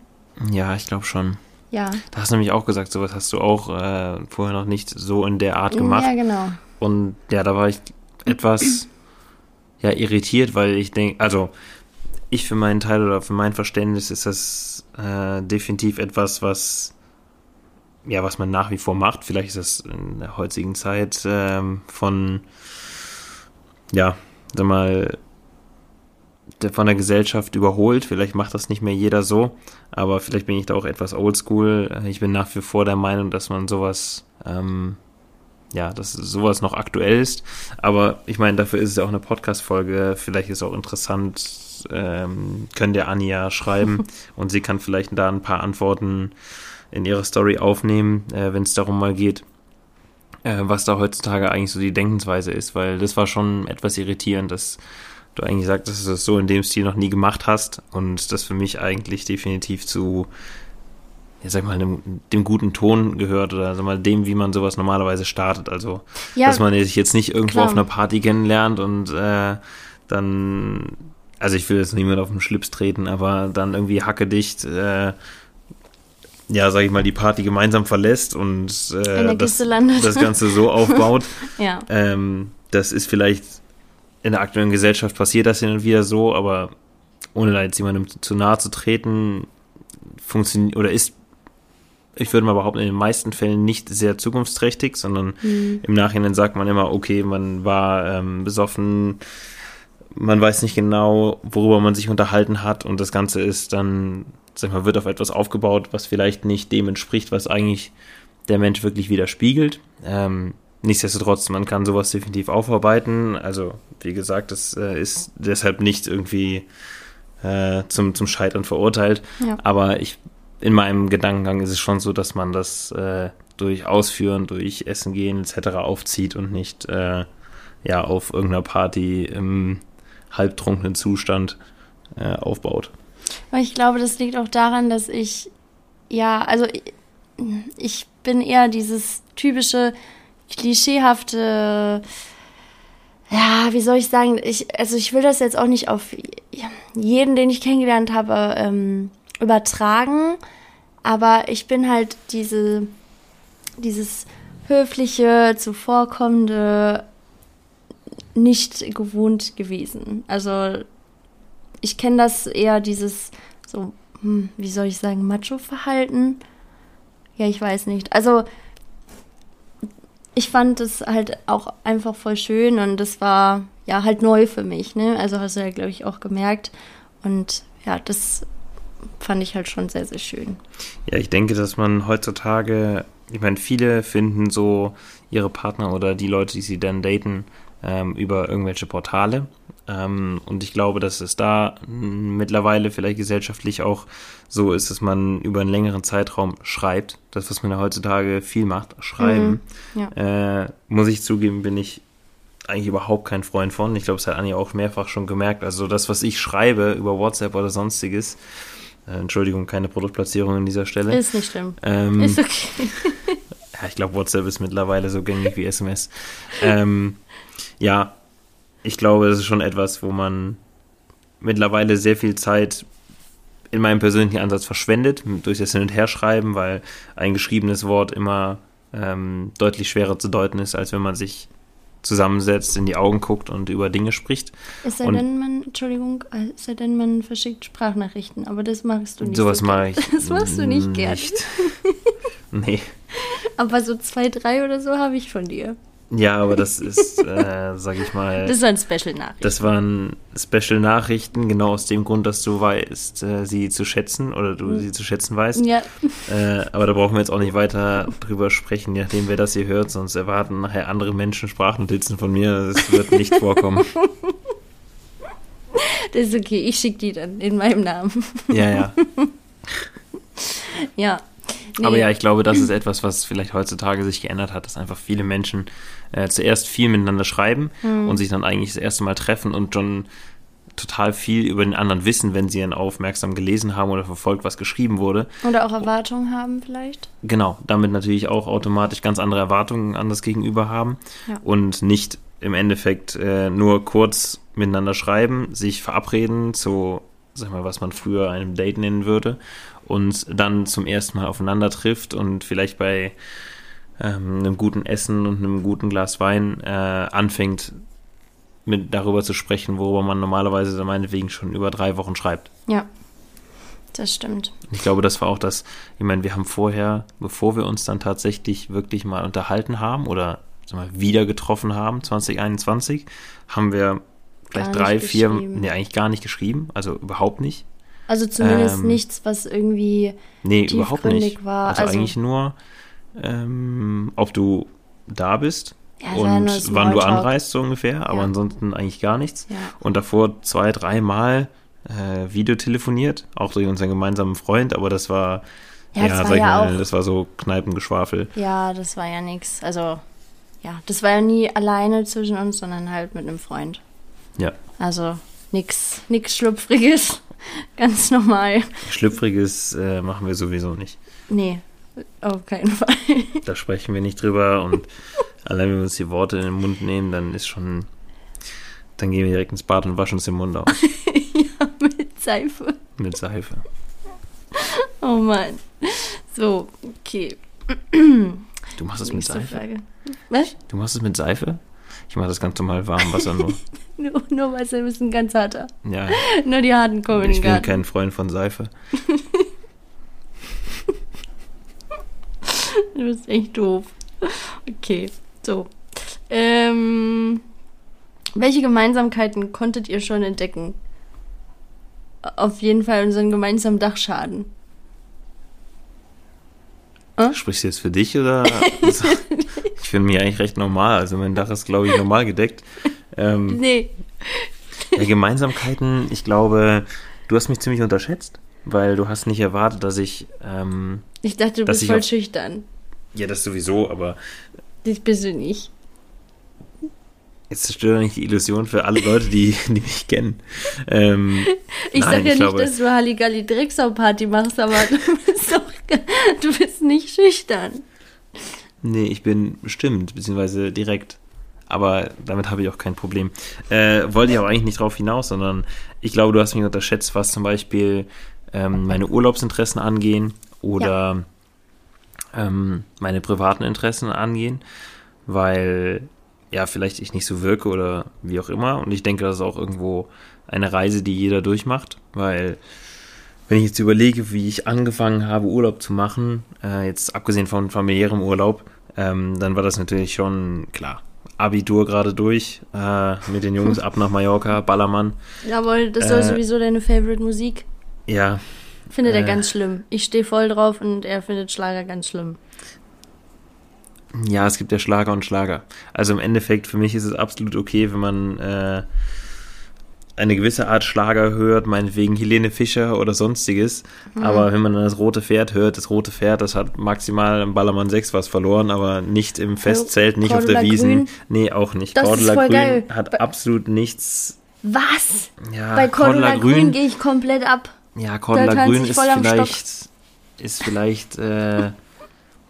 Ja, ich glaube schon. Ja. Da hast du nämlich auch gesagt, sowas hast du auch äh, vorher noch nicht so in der Art gemacht. Ja, genau. Und ja, da war ich etwas ja, irritiert, weil ich denke, also ich für meinen Teil oder für mein Verständnis ist das äh, definitiv etwas, was ja, was man nach wie vor macht. Vielleicht ist das in der heutigen Zeit ähm, von ja, sag mal, von der Gesellschaft überholt. Vielleicht macht das nicht mehr jeder so, aber vielleicht bin ich da auch etwas oldschool. Ich bin nach wie vor der Meinung, dass man sowas ähm, ja, dass sowas noch aktuell ist. Aber ich meine, dafür ist es ja auch eine Podcast-Folge. Vielleicht ist es auch interessant, ähm, könnt ihr Anja schreiben *laughs* und sie kann vielleicht da ein paar Antworten in ihre Story aufnehmen, äh, wenn es darum mal geht, äh, was da heutzutage eigentlich so die Denkensweise ist, weil das war schon etwas irritierend, dass du eigentlich sagst, dass du das so in dem Stil noch nie gemacht hast und das für mich eigentlich definitiv zu ja, sag mal, dem, dem guten Ton gehört oder sag mal, dem, wie man sowas normalerweise startet. Also, Ja, dass man sich jetzt nicht irgendwo klar. auf einer Party kennenlernt und äh, dann also ich will jetzt niemand auf den Schlips treten, aber dann irgendwie hackedicht, äh, ja, sag ich mal, die Party gemeinsam verlässt und äh, das, das, Ganze so *laughs* aufbaut. ja. Ähm, das ist vielleicht in der aktuellen Gesellschaft passiert das hin und wieder so, aber ohne da jetzt jemandem zu nahe zu treten, funktioniert oder ist, ich würde mal behaupten, in den meisten Fällen nicht sehr zukunftsträchtig, sondern mhm. im Nachhinein sagt man immer, okay, man war ähm, besoffen, man weiß nicht genau, worüber man sich unterhalten hat und das Ganze ist dann, sag mal, wird auf etwas aufgebaut, was vielleicht nicht dem entspricht, was eigentlich der Mensch wirklich widerspiegelt. Ähm, nichtsdestotrotz, man kann sowas definitiv aufarbeiten. Also, wie gesagt, das äh, ist deshalb nicht irgendwie äh, zum, zum Scheitern verurteilt. Ja. Aber ich, in meinem Gedankengang ist es schon so, dass man das äh, durch Ausführen, durch Essen gehen etc. aufzieht und nicht äh, ja auf irgendeiner Party im halbtrunkenen Zustand äh, aufbaut. Aber ich glaube, das liegt auch daran, dass ich, ja, also ich, ich bin eher dieses typische, klischeehafte, ja, wie soll ich sagen, ich, also ich will das jetzt auch nicht auf jeden, den ich kennengelernt habe, ähm, übertragen, aber ich bin halt diese, dieses höfliche, zuvorkommende, nicht gewohnt gewesen. Also ich kenne das eher dieses so, hm, wie soll ich sagen, Macho-Verhalten. Ja, ich weiß nicht. Also ich fand es halt auch einfach voll schön und das war ja halt neu für mich. Ne? Also hast du ja, glaube ich, auch gemerkt. Und ja, das fand ich halt schon sehr, sehr schön. Ja, ich denke, dass man heutzutage, ich meine, viele finden so ihre Partner oder die Leute, die sie dann daten, ähm, über irgendwelche Portale. Ähm, und ich glaube, dass es da mittlerweile vielleicht gesellschaftlich auch so ist, dass man über einen längeren Zeitraum schreibt. Das, was man ja heutzutage viel macht, schreiben. Mhm, ja. äh, muss ich zugeben, bin ich eigentlich überhaupt kein Freund von. Ich glaube, es hat Anja auch mehrfach schon gemerkt. Also das, was ich schreibe über WhatsApp oder sonstiges, äh, Entschuldigung, keine Produktplatzierung an dieser Stelle. Ist nicht schlimm. Ähm, ist okay. *laughs* ja, ich glaube, WhatsApp ist mittlerweile so gängig wie SMS. Ähm, ja, ich glaube, das ist schon etwas, wo man mittlerweile sehr viel Zeit in meinem persönlichen Ansatz verschwendet, durch das Hin- und Herschreiben, weil ein geschriebenes Wort immer ähm, deutlich schwerer zu deuten ist, als wenn man sich zusammensetzt, in die Augen guckt und über Dinge spricht. Es sei denn, man, Entschuldigung, es sei denn, man verschickt Sprachnachrichten, aber das machst du nicht. Sowas so mache ich. *laughs* Das machst du nicht, gern. *laughs* nee. Aber so zwei, drei oder so habe ich von dir. Ja, aber das ist, äh, sag ich mal. Das waren Special-Nachrichten. Das waren Special-Nachrichten, genau aus dem Grund, dass du weißt, äh, sie zu schätzen oder du mhm. sie zu schätzen weißt. Ja. Äh, aber da brauchen wir jetzt auch nicht weiter drüber sprechen, nachdem wer das hier hört, sonst erwarten nachher andere Menschen Sprachnotizen von mir. Das wird nicht *laughs* vorkommen. Das ist okay, ich schicke die dann in meinem Namen. Ja, ja. ja. Nee. Aber ja, ich glaube, das ist etwas, was vielleicht heutzutage sich geändert hat, dass einfach viele Menschen äh, zuerst viel miteinander schreiben mhm. und sich dann eigentlich das erste Mal treffen und schon total viel über den anderen wissen, wenn sie ihn aufmerksam gelesen haben oder verfolgt, was geschrieben wurde. Oder auch Erwartungen haben vielleicht. Genau, damit natürlich auch automatisch ganz andere Erwartungen an das Gegenüber haben ja. und nicht im Endeffekt äh, nur kurz miteinander schreiben, sich verabreden zu, sag mal, was man früher einem Date nennen würde und dann zum ersten Mal aufeinander trifft und vielleicht bei ähm, einem guten Essen und einem guten Glas Wein äh, anfängt, mit darüber zu sprechen, worüber man normalerweise meinetwegen schon über drei Wochen schreibt. Ja, das stimmt. Ich glaube, das war auch das, ich meine, wir haben vorher, bevor wir uns dann tatsächlich wirklich mal unterhalten haben oder mal, wieder getroffen haben, 2021, haben wir vielleicht drei, vier, nee, eigentlich gar nicht geschrieben, also überhaupt nicht. Also zumindest ähm, nichts, was irgendwie nee, überhaupt nicht. war. Also, also eigentlich nur, ähm, ob du da bist ja, und wann du anreist, so ungefähr, aber ja. ansonsten eigentlich gar nichts. Ja. Und davor zwei, dreimal äh, Videotelefoniert, auch durch unseren gemeinsamen Freund, aber das war, ja, das, war, mal, das war so Kneipengeschwafel. Ja, das war ja nichts. Also, ja, das war ja nie alleine zwischen uns, sondern halt mit einem Freund. Ja. Also, nichts nix Schlupfriges. *laughs* Ganz normal. Schlüpfriges äh, machen wir sowieso nicht. Nee, auf keinen Fall. *laughs* Da sprechen wir nicht drüber und allein wenn wir uns die Worte in den Mund nehmen, dann ist schon, dann gehen wir direkt ins Bad und waschen uns den Mund aus. *laughs* Seife. Mit Seife. Oh Mann. So, okay. Du machst es mit Seife? Frage. Was? Du machst es mit Seife? Ich mache das ganz normal warm Wasser nur. *laughs* Nur, nur weil du bist ein ganz harter. Ja, Nur die harten kommen in ich den bin Garten. kein Freund von Seife. Du bist echt doof. Okay, so. Ähm, welche Gemeinsamkeiten konntet ihr schon entdecken? Auf jeden Fall unseren gemeinsamen Dachschaden. Sprichst du jetzt für dich oder? *laughs* ich finde mich eigentlich recht normal. Also mein Dach ist, glaube ich, normal gedeckt. Ähm, Nee, ja, Gemeinsamkeiten, ich glaube, du hast mich ziemlich unterschätzt, weil du hast nicht erwartet, dass ich, ähm, ich dachte, du bist ich voll auf- schüchtern. ja, das sowieso, aber Das bist du nicht. jetzt zerstört nicht die Illusion für alle Leute, die, die mich kennen. Ähm, *laughs* Ich Nein, sag ja ich nicht, glaube- dass du Halligalli Drecksau Party machst, aber *laughs* du bist doch, *laughs* du bist nicht schüchtern. Nee, ich bin bestimmt, beziehungsweise direkt. Aber damit habe ich auch kein Problem. Äh, wollte ich auch eigentlich nicht drauf hinaus, sondern ich glaube, du hast mich unterschätzt, was zum Beispiel ähm, meine Urlaubsinteressen angehen oder ähm, meine privaten Interessen angehen, weil ja, vielleicht ich nicht so wirke oder wie auch immer. Und ich denke, das ist auch irgendwo eine Reise, die jeder durchmacht, weil wenn ich jetzt überlege, wie ich angefangen habe, Urlaub zu machen, äh, jetzt abgesehen von familiärem Urlaub, ähm, dann war das natürlich schon klar. Abitur gerade durch, äh, mit den Jungs *laughs* ab nach Mallorca, Ballermann. Jawohl, das soll Äh, sowieso deine Favorite Musik. Ja, Findet er äh. ganz schlimm. Ich stehe voll drauf und er findet Schlager ganz schlimm. ja, es gibt ja Schlager und Schlager. Also im Endeffekt, für mich ist es absolut okay, wenn man äh, eine gewisse Art Schlager hört, meinetwegen Helene Fischer oder sonstiges. Mhm. Aber wenn man dann das rote Pferd hört, das rote Pferd, das hat maximal im Ballermann 6 was verloren, aber nicht im Festzelt, nicht auf der Cordula Wiesen. Grün? Nee, auch nicht. Das ist Cordula voll Grün geil. hat Bei- absolut nichts. Was? Ja, Bei Cordula Grün, gehe ich komplett ab. Ja, Cordula Grün ist vielleicht, ist vielleicht, äh,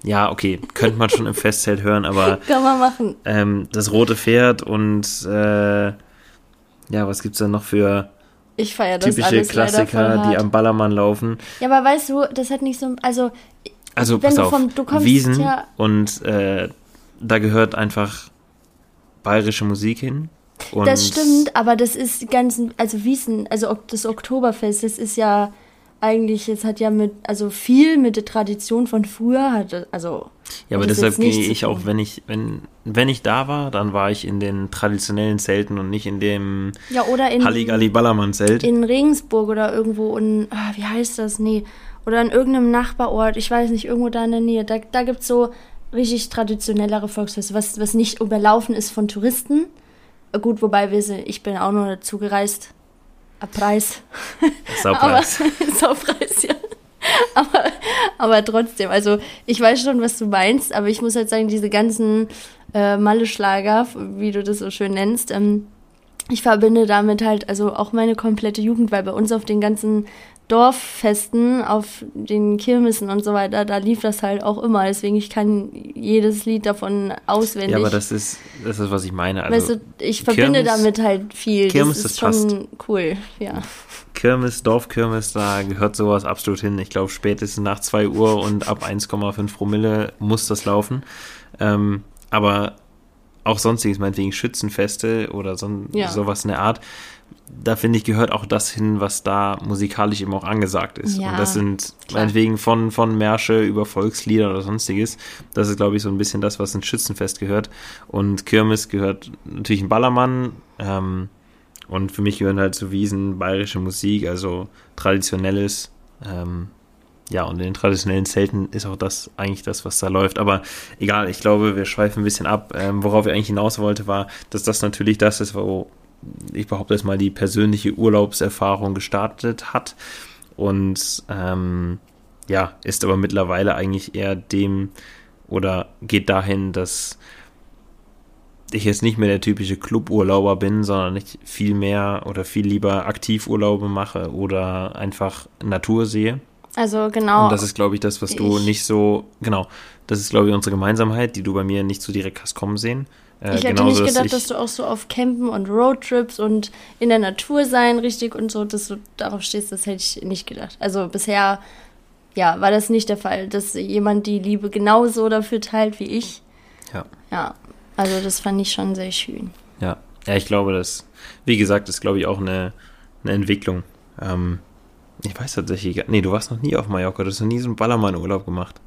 ja, okay, könnte man schon im Festzelt hören, aber *laughs* Kann man machen. ähm, das rote Pferd und äh, ja, was gibt's da noch für Ich feiere das typische alles Klassiker, die am Ballermann laufen? Ja, aber weißt du, das hat nicht so... Also, Also Wenn pass du auf, vom- du kommst Wiesen ja- und äh, da gehört einfach bayerische Musik hin. Und das stimmt, aber das ist die ganzen... Also Wiesen, also das Oktoberfest, das ist ja eigentlich... Es hat ja mit... Also viel mit der Tradition von früher hat... Also... Ja, aber deshalb jetzt gehe ich auch, wenn ich, wenn, wenn ich da war, dann war ich in den traditionellen Zelten und nicht in dem Ja, oder in... Halligalli Ballermann Zelt. in Regensburg oder irgendwo in, ah, wie heißt das? Nee. Oder in irgendeinem Nachbarort, ich weiß nicht, irgendwo da in der Nähe. Da, da gibt es so richtig traditionellere Volksfeste, was, was nicht überlaufen ist von Touristen. Gut, wobei wir sind, ich bin auch nur dazu gereist. A Preis. *laughs* Aber, Saupreis. Saupreis, ja. Aber, aber trotzdem, also ich weiß schon, was du meinst, aber ich muss halt sagen, diese ganzen äh, Malle-Schlager, wie du das so schön nennst, ähm, ich verbinde damit halt also auch meine komplette Jugend, weil bei uns auf den ganzen Dorffesten, auf den Kirmessen und so weiter, da lief das halt auch immer. Deswegen, ich kann jedes Lied davon auswendig. Ja, aber das ist, das ist, was ich meine. Also, weißt du, ich verbinde Kirmes- damit halt viel. Kirmes, das ist das schon cool, ja. Kirmes, Dorfkirmes, da gehört sowas absolut hin. Ich glaube, spätestens nach 2 Uhr und ab 1,5 Promille muss das laufen. Ähm, aber auch sonstiges, meinetwegen Schützenfeste oder so, Ja. sowas in der Art, da finde ich, gehört auch das hin, was da musikalisch eben auch angesagt ist. Ja, und das sind klar. meinetwegen von, von Märsche über Volkslieder oder sonstiges. Das ist, glaube ich, so ein bisschen das, was ins Schützenfest gehört. Und Kirmes gehört natürlich ein Ballermann. Ähm, und für mich gehören halt zu Wiesen bayerische Musik, also traditionelles. Ähm, ja, und in den traditionellen Zelten ist auch das eigentlich das, was da läuft. Aber egal, ich glaube, wir schweifen ein bisschen ab. Ähm, worauf ich eigentlich hinaus wollte, war, dass das natürlich das ist, wo ich behaupte jetzt mal die persönliche Urlaubserfahrung gestartet hat. Und ähm, ja, ist aber mittlerweile eigentlich eher dem oder geht dahin, dass ich jetzt nicht mehr der typische Cluburlauber bin, sondern ich viel mehr oder viel lieber Aktivurlaube mache oder einfach Natur sehe. Also genau. Und das ist, glaube ich, das, was du Ich- nicht so, genau, das ist, glaube ich, unsere Gemeinsamheit, die du bei mir nicht so direkt hast kommen sehen. Äh, ich hätte nicht gedacht, ich, dass du auch so auf Campen und Roadtrips und in der Natur sein richtig und so, dass du darauf stehst, das hätte ich nicht gedacht. Also bisher, ja, war das nicht der Fall, dass jemand die Liebe genauso dafür teilt wie ich. Ja. Ja, also das fand ich schon sehr schön. Ja. ja, ich glaube, das, wie gesagt, ist, glaube ich, auch eine, eine Entwicklung. Ähm, ich weiß tatsächlich, gar- nee, du warst noch nie auf Mallorca, du hast noch nie so einen Ballermann-Urlaub gemacht.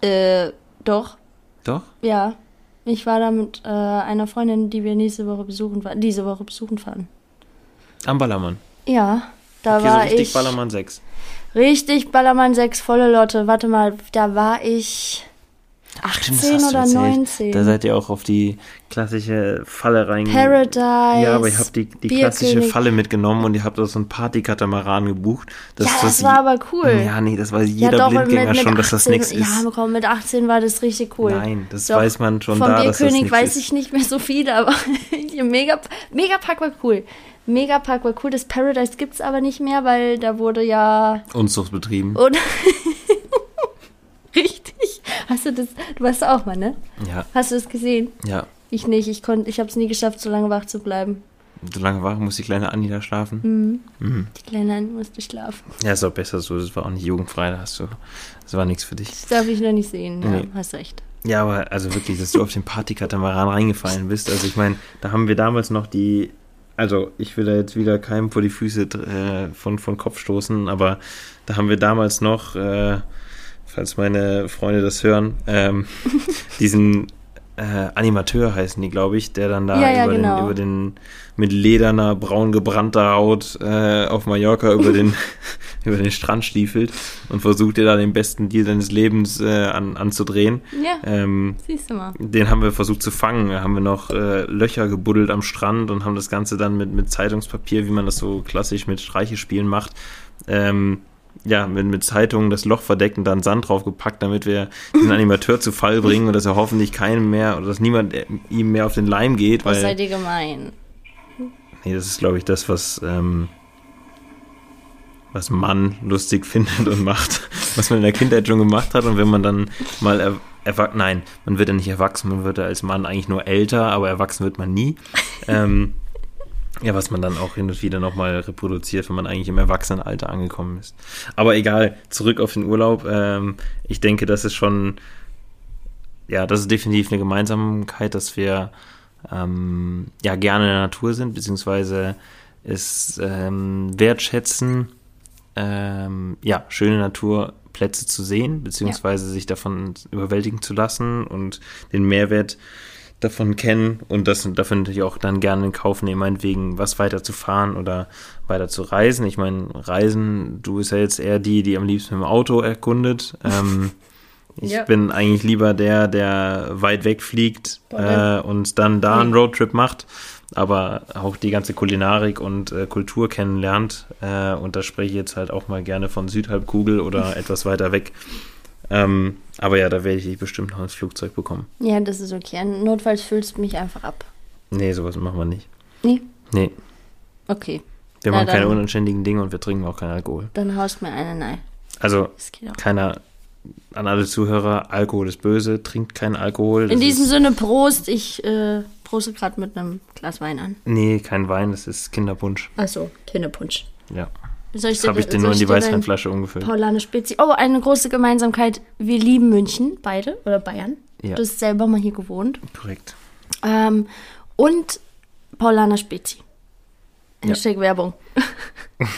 Äh, doch, Doch? ja. Ich war da mit äh, einer Freundin, die wir nächste Woche besuchen diese Woche besuchen fahren. Am Ballermann. Ja, da Okay, so war richtig ich. Ballermann 6. Richtig Ballermann 6, volle Lotte. Warte mal, da war ich Ach, stimmt, 18 oder 19. Da seid ihr auch auf die klassische Falle reingegangen. Paradise. Ja, aber ihr habt die, die klassische Bierkönig. Falle mitgenommen und ihr habt auch so einen Partykatamaran gebucht. ja, das war aber cool. Ja, nee, das weiß Ja, jeder doch, Blindgänger mit, mit schon, dass das 18 nichts ist. Ja, komm, mit 18 war das richtig cool. Nein, das Doch, weiß man schon Vom da, dass das Bierkönig nichts weiß ich nicht mehr so viel, aber *laughs* Mega, Megapark war cool. Megapark war cool. Das Paradise gibt's aber nicht mehr, weil da wurde ja. Unzucht betrieben. Und *laughs* Richtig. Hast du das? Du warst auch mal, ne? Ja, Hast du das gesehen? ja. Ich nicht. Ich konnte, ich habe es nie geschafft, so lange wach zu bleiben. So lange war, muss die kleine Anni da schlafen. Mhm. Mhm. Die Kleine Anne musste schlafen. Ja, ist auch besser so. Das war auch nicht jugendfrei. Da hast du, das war nichts für dich. Das darf ich noch nicht sehen. Ja, Nee. hast recht. Ja, aber also wirklich, dass du auf den Partykatamaran reingefallen bist. Also ich meine, da haben wir damals noch die, also ich will da jetzt wieder keinem vor die Füße äh, von, von Kopf stoßen, aber da haben wir damals noch, äh, falls meine Freunde das hören, ähm, *laughs* diesen äh, Animateur heißen die, glaube ich, der dann da Ja, ja, über, genau. den, über den mit lederner, braun gebrannter Haut äh, auf Mallorca über den, *laughs* *laughs* über den Strand stiefelt und versucht dir da den besten Deal deines Lebens äh, an, anzudrehen. Ja, Ähm, siehst du mal. den haben wir versucht zu fangen. Da haben wir noch äh, Löcher gebuddelt am Strand und haben das Ganze dann mit, mit Zeitungspapier, wie man das so klassisch mit Streichespielen macht, ähm, ja, mit, mit Zeitungen das Loch verdeckt und dann Sand draufgepackt, damit wir diesen Animateur zu Fall bringen und dass er hoffentlich keinem mehr oder dass niemand äh, ihm mehr auf den Leim geht, Was weil seid ihr gemein? nee, das ist glaube ich das, was ähm, was man lustig findet und macht, *laughs* was man in der Kindheit schon gemacht hat und wenn man dann mal er, erwach- nein, man wird ja nicht erwachsen, man wird ja als Mann eigentlich nur älter, aber erwachsen wird man nie. ähm, ja, was man dann auch hin und wieder nochmal reproduziert, wenn man eigentlich im Erwachsenenalter angekommen ist. Aber egal, zurück auf den Urlaub. Ähm, ich denke, das ist schon, ja, das ist definitiv eine Gemeinsamkeit, dass wir ähm, ja gerne in der Natur sind, beziehungsweise es ähm, wertschätzen, ähm, ja, schöne Naturplätze zu sehen, beziehungsweise sich davon überwältigen zu lassen und den Mehrwert davon kennen und das dafür natürlich auch dann gerne in Kauf nehmen, meinetwegen was weiter zu fahren oder weiter zu reisen. Ich meine, Reisen, du bist ja jetzt eher die, die am liebsten mit dem Auto erkundet. *laughs* Ähm, ich Ja. bin eigentlich lieber der, der weit weg fliegt äh, und dann da einen. Roadtrip macht, aber auch die ganze Kulinarik und äh, Kultur kennenlernt. Äh, und da spreche ich jetzt halt auch mal gerne von Südhalbkugel oder *laughs* etwas weiter weg. Ähm, aber ja, da werde ich bestimmt noch ins Flugzeug bekommen. Ja, das ist okay. Notfalls füllst du mich einfach ab. Nee, sowas machen wir nicht. Nee? Nee, Okay. wir Na machen keine dann. unanständigen Dinge und wir trinken auch keinen Alkohol. Dann haust mir eine nein. Also keiner, an alle Zuhörer, Alkohol ist böse, trinkt keinen Alkohol. In diesem Sinne, Prost. Ich äh, proste gerade mit einem Glas Wein an. Nee, kein Wein, das ist Kinderpunsch. Achso, Kinderpunsch. Ja, Soll ich das habe ich dir nur in die Weißweinflasche umgefüllt. Paulane Spezi. Oh, eine große Gemeinsamkeit. Wir lieben München, beide. Oder Bayern. Ja. Du hast selber mal hier gewohnt. Korrekt. Ähm, und Paulaner Spezi. Ja. Hashtag Werbung. *laughs* und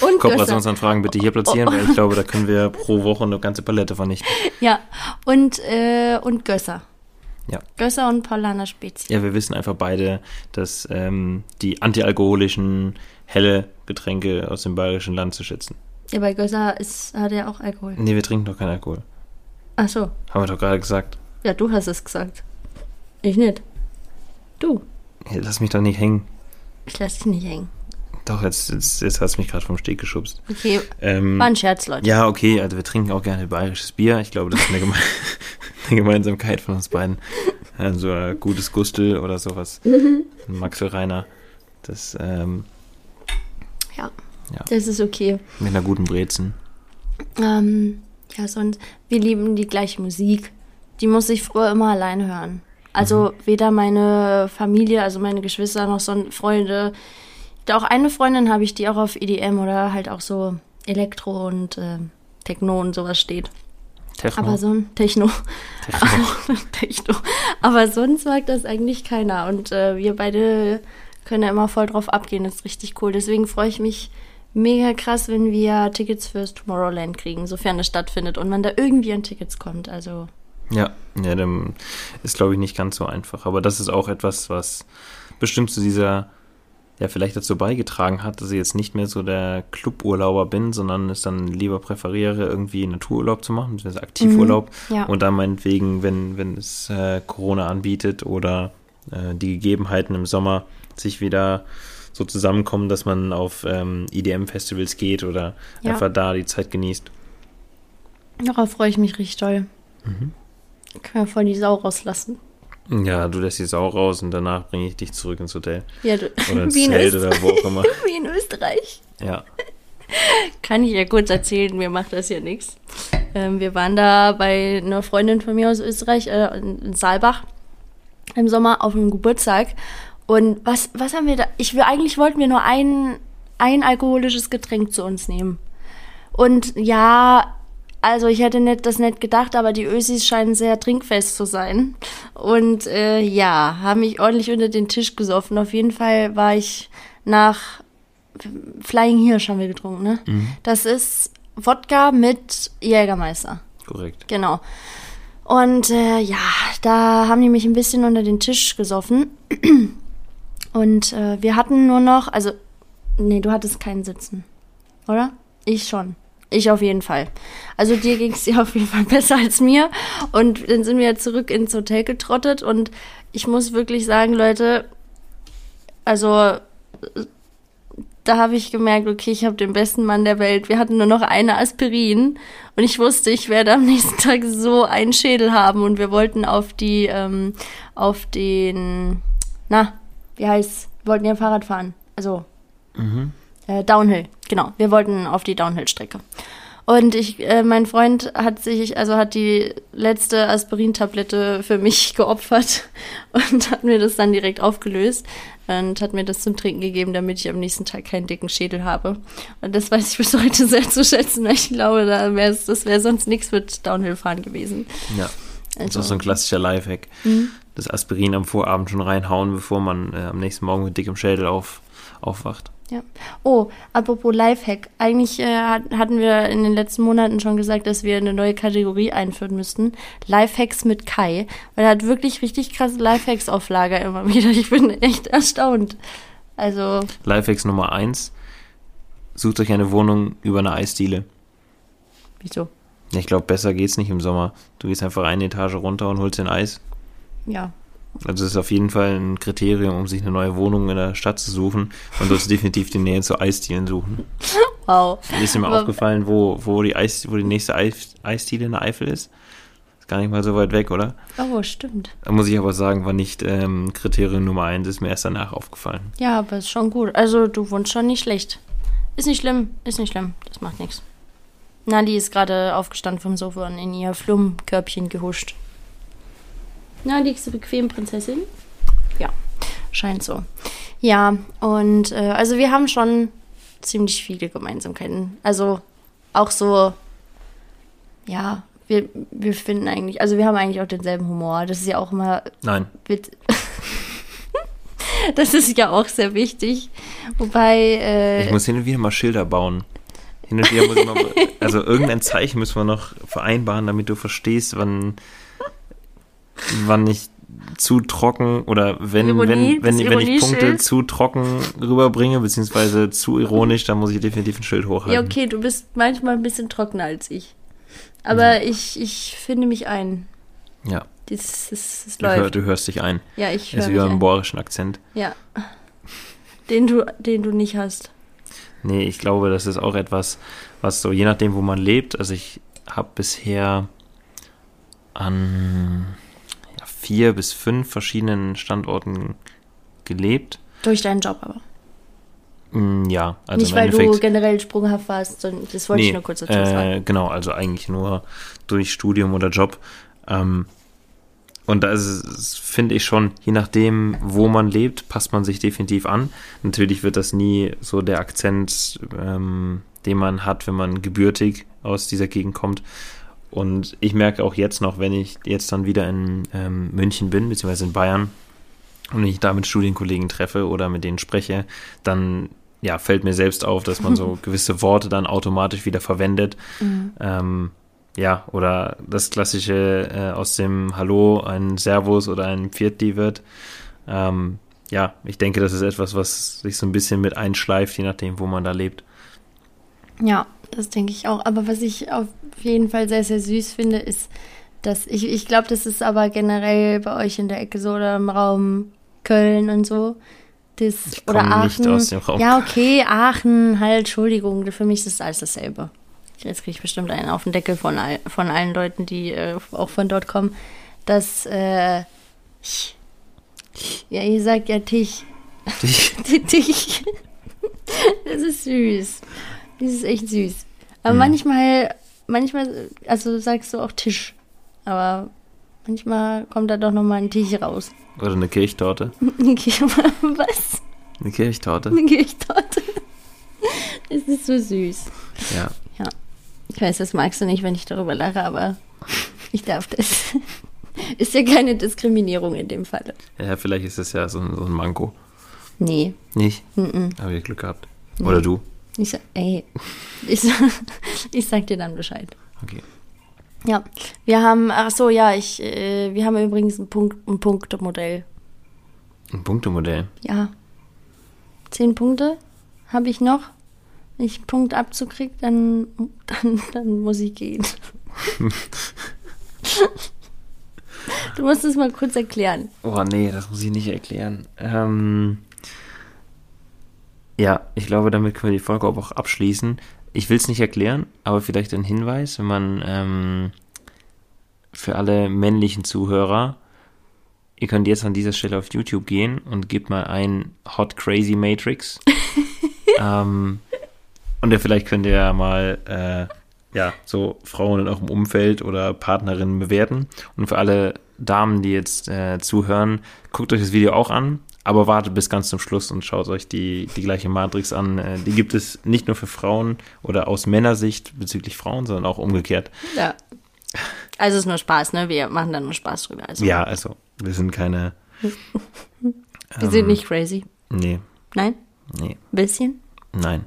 Gösser. Kooperationsanfragen bitte hier platzieren, weil ich glaube, da können wir pro Woche eine ganze Palette vernichten. *laughs* Ja, und, äh, und Gösser. Ja. Gösser und Paulaner Spezi. Ja, wir wissen einfach beide, dass ähm, die antialkoholischen, helle Getränke aus dem bayerischen Land zu schätzen. Ja, bei Gösser ist, hat er auch Alkohol. Nee, wir trinken doch keinen Alkohol. Ach so. Haben wir doch gerade gesagt. Ja, du hast es gesagt. Ich nicht. Du. Hey, lass mich doch nicht hängen. Ich lass dich nicht hängen. Doch, jetzt, jetzt, jetzt hast du mich gerade vom Steg geschubst. Okay, Ähm, war ein Scherz, Leute. ja, okay, also wir trinken auch gerne bayerisches Bier. Ich glaube, das ist eine, Geme *laughs* eine Gemeinsamkeit von uns beiden. Also äh, gutes Gustel oder sowas. Max Rainer. Das ähm, Ja. Ja. Das ist okay. mit einer guten Brezen. Ähm, ja, sonst, wir lieben die gleiche Musik. Die muss ich früher immer allein hören. Also weder meine Familie, also meine Geschwister noch so Freunde. Auch eine Freundin habe ich, die auch auf EDM oder halt auch so Elektro und äh, Techno und sowas steht. Techno. Aber so ein Techno. Techno. *laughs* Techno. Aber sonst mag das eigentlich keiner. Und äh, wir beide können ja immer voll drauf abgehen. Das ist richtig cool. Deswegen freue ich mich mega krass, wenn wir Tickets fürs Tomorrowland kriegen, sofern es stattfindet und man da irgendwie an Tickets kommt. Also Ja, ja, dann ist, glaube ich, nicht ganz so einfach. Aber das ist auch etwas, was bestimmt zu dieser, ja, vielleicht dazu beigetragen hat, dass ich jetzt nicht mehr so der Cluburlauber bin, sondern es dann lieber präferiere, irgendwie Natururlaub zu machen, beziehungsweise Aktivurlaub. ja. Und dann meinetwegen, wenn, wenn es äh, Corona anbietet oder äh, die Gegebenheiten im Sommer sich wieder so zusammenkommen, dass man auf ähm, EDM-Festivals geht oder Ja. einfach da die Zeit genießt. darauf freue ich mich richtig doll. Mhm. Können wir voll die Sau rauslassen. Ja, du lässt die Sau raus und danach bringe ich dich zurück ins Hotel. Ja, du, Oder ins *laughs* wie, in Zelt Öst oder wo auch immer. *laughs* wie in Österreich. Ja. *laughs* Kann ich ja kurz erzählen, mir macht das ja nichts. Ähm, wir waren da bei einer Freundin von mir aus Österreich, äh, in in Saalbach, im Sommer auf einem Geburtstag. Und was, was haben wir da? Ich will, eigentlich wollten wir nur ein, ein alkoholisches Getränk zu uns nehmen. Und ja, also ich hätte nicht, das nicht gedacht, aber die Ösis scheinen sehr trinkfest zu sein. Und äh, ja, haben mich ordentlich unter den Tisch gesoffen. Auf jeden Fall war ich nach Flying Hirsch haben wir getrunken, ne? Das ist Wodka mit Jägermeister. Korrekt. Genau. Und äh, ja, da haben die mich ein bisschen unter den Tisch gesoffen. Und äh, wir hatten nur noch, also, nee, du hattest keinen Sitzen, oder? Ich schon. Ich auf jeden Fall. Also dir ging es *laughs* ja auf jeden Fall besser als mir. Und dann sind wir zurück ins Hotel getrottet. Und ich muss wirklich sagen, Leute, also da habe ich gemerkt, okay, ich habe den besten Mann der Welt. Wir hatten nur noch eine Aspirin und ich wusste, ich werde am nächsten *laughs* Tag so einen Schädel haben und wir wollten auf die, ähm, auf den, na, wie heißt, wir wollten ja Fahrrad fahren. Also äh, Downhill, genau. Wir wollten auf die Downhill-Strecke. Und ich, äh, mein Freund hat sich, also hat die letzte Aspirin-Tablette für mich *laughs* geopfert und hat mir das dann direkt aufgelöst und hat mir das zum Trinken gegeben, damit ich am nächsten Tag keinen dicken Schädel habe. Und das weiß ich bis heute sehr zu schätzen, weil ich glaube, da wär's, das wäre sonst nichts mit Downhill-Fahren gewesen. Ja. Das Also, ist so ein klassischer Lifehack. Mhm. Das Aspirin am Vorabend schon reinhauen, bevor man äh, am nächsten Morgen mit dickem Schädel auf, aufwacht. Ja. Oh, apropos Lifehack. Eigentlich äh, hat- hatten wir in den letzten Monaten schon gesagt, dass wir eine neue Kategorie einführen müssten. Lifehacks mit Kai. Weil er hat wirklich richtig krasse Lifehacks auf Lager immer wieder. Ich bin echt erstaunt. Also, Lifehacks Nummer eins: Sucht euch eine Wohnung über eine Eisdiele. wieso? Ich glaube, besser geht's nicht im Sommer. Du gehst einfach eine Etage runter und holst den Eis. Ja. Also das ist auf jeden Fall ein Kriterium, um sich eine neue Wohnung in der Stadt zu suchen. Und du sollst definitiv die Nähe zu Eisdielen suchen. *laughs* Wow. Ist dir mal Aber- aufgefallen, wo, wo, die Eis, wo die nächste Eis, Eisdiele in der Eifel ist? Ist gar nicht mal so weit weg, oder? Oh, stimmt. Da muss ich aber sagen, war nicht ähm, Kriterium Nummer eins, ist mir erst danach aufgefallen. Ja, aber ist schon gut. Also, du wohnst schon nicht schlecht. Ist nicht schlimm, ist nicht schlimm. Das macht nichts. Nali ist gerade aufgestanden vom Sofa und in ihr Flummkörbchen gehuscht. Na, liegst du bequem, Prinzessin? Ja, scheint so. Ja, und äh, also wir haben schon ziemlich viele Gemeinsamkeiten. Also auch so, ja, wir, wir finden eigentlich, also wir haben eigentlich auch denselben Humor. Das ist ja auch immer Nein, *laughs* Das ist ja auch sehr wichtig. Wobei, äh, ich muss hin und wieder mal Schilder bauen. Hin und wieder muss ich mal, *laughs* also irgendein Zeichen müssen wir noch vereinbaren, damit du verstehst, wann, wann ich zu trocken oder wenn, Ironie, wenn, wenn, das wenn ich Punkte zu trocken rüberbringe, beziehungsweise zu ironisch, dann muss ich definitiv ein Schild hochhalten. ja, okay, du bist manchmal ein bisschen trockener als ich. Aber ich, ich finde mich ein. Ja, Das, das, das du, hör, läuft. du hörst dich ein. Ja, ich Das höre ist über einen ein. bohrischen Akzent. Ja. Den du, den du nicht hast. Nee, ich glaube, das ist auch etwas, was so, je nachdem, wo man lebt, also ich habe bisher an ja, vier bis fünf verschiedenen Standorten gelebt. Durch deinen Job aber. Mm, Ja, also nicht, im weil du Endeffekt. generell sprunghaft warst, sondern das wollte ich nur kurz dazu sagen. äh, genau, also eigentlich nur durch Studium oder Job. Ähm, Und da finde ich schon, je nachdem, wo man lebt, passt man sich definitiv an. Natürlich wird das nie so der Akzent, ähm, den man hat, wenn man gebürtig aus dieser Gegend kommt. Und ich merke auch jetzt noch, wenn ich jetzt dann wieder in ähm, München bin, beziehungsweise in Bayern, und ich da mit Studienkollegen treffe oder mit denen spreche, dann ja, fällt mir selbst auf, dass man so *laughs* gewisse Worte dann automatisch wieder verwendet. Mhm. Ähm, ja, oder das klassische äh, aus dem Hallo ein Servus oder ein Pfirti wird. Ähm, ja, ich denke, das ist etwas, was sich so ein bisschen mit einschleift, je nachdem, wo man da lebt. Ja, das denke ich auch. Aber was ich auf jeden Fall sehr, sehr süß finde, ist, dass ich, ich glaube, das ist aber generell bei euch in der Ecke so oder im Raum Köln und so. Das, oder Aachen. Ja, okay, Aachen, halt, Entschuldigung, für mich ist das alles dasselbe. Jetzt kriege ich bestimmt einen auf den Deckel von, all, von allen Leuten, die äh, auch von dort kommen. Dass, äh, ja, ihr sagt ja Tisch. Tisch. *laughs* Tisch. Das ist süß. Das ist echt süß. Aber hm. manchmal, manchmal, also sagst du auch Tisch. Aber manchmal kommt da doch nochmal ein Tisch raus. Oder eine Kirchtorte. *laughs* *laughs* Was? Eine Kirchtorte. Eine Kirchtorte. Es ist so süß. Ja. Ja. Ich weiß, das magst du nicht, wenn ich darüber lache, aber ich darf das. *laughs* Ist ja keine Diskriminierung in dem Falle. Ja, vielleicht ist es ja so ein, so ein Manko. Nee. Nicht? Mm -mm. Habe ich Glück gehabt. Nee. Oder du? Ich sag, ey, ich, *laughs* ich sag dir dann Bescheid. Okay. Ja, wir haben, ach so, ja, ich, äh, wir haben übrigens ein, Punkt, ein Punktemodell. Ein Punktemodell? Ja. Zehn Punkte habe ich noch. Wenn ich einen Punkt abzukriege, dann, dann, dann muss ich gehen. *laughs* du musst es mal kurz erklären. Oh nee, das muss ich nicht erklären. Ähm, ja, ich glaube, damit können wir die Folge auch abschließen ich will es nicht erklären, aber vielleicht ein Hinweis, wenn man ähm, für alle männlichen Zuhörer, ihr könnt jetzt an dieser Stelle auf YouTube gehen und gebt mal ein Hot Crazy Matrix. *laughs* ähm, und ja, vielleicht könnt ihr ja mal äh, ja, so Frauen in eurem Umfeld oder Partnerinnen bewerten. Und für alle Damen, die jetzt äh, zuhören, guckt euch das Video auch an aber wartet bis ganz zum Schluss und schaut euch die, die gleiche Matrix an. Äh, die gibt es nicht nur für Frauen oder aus Männersicht bezüglich Frauen, sondern auch umgekehrt. Ja. Also es ist nur Spaß, ne? Wir machen da nur Spaß drüber. Also. Ja, also wir sind keine. wir ähm, sind nicht crazy. Nee. Nein? Nee. Ein bisschen? Nein.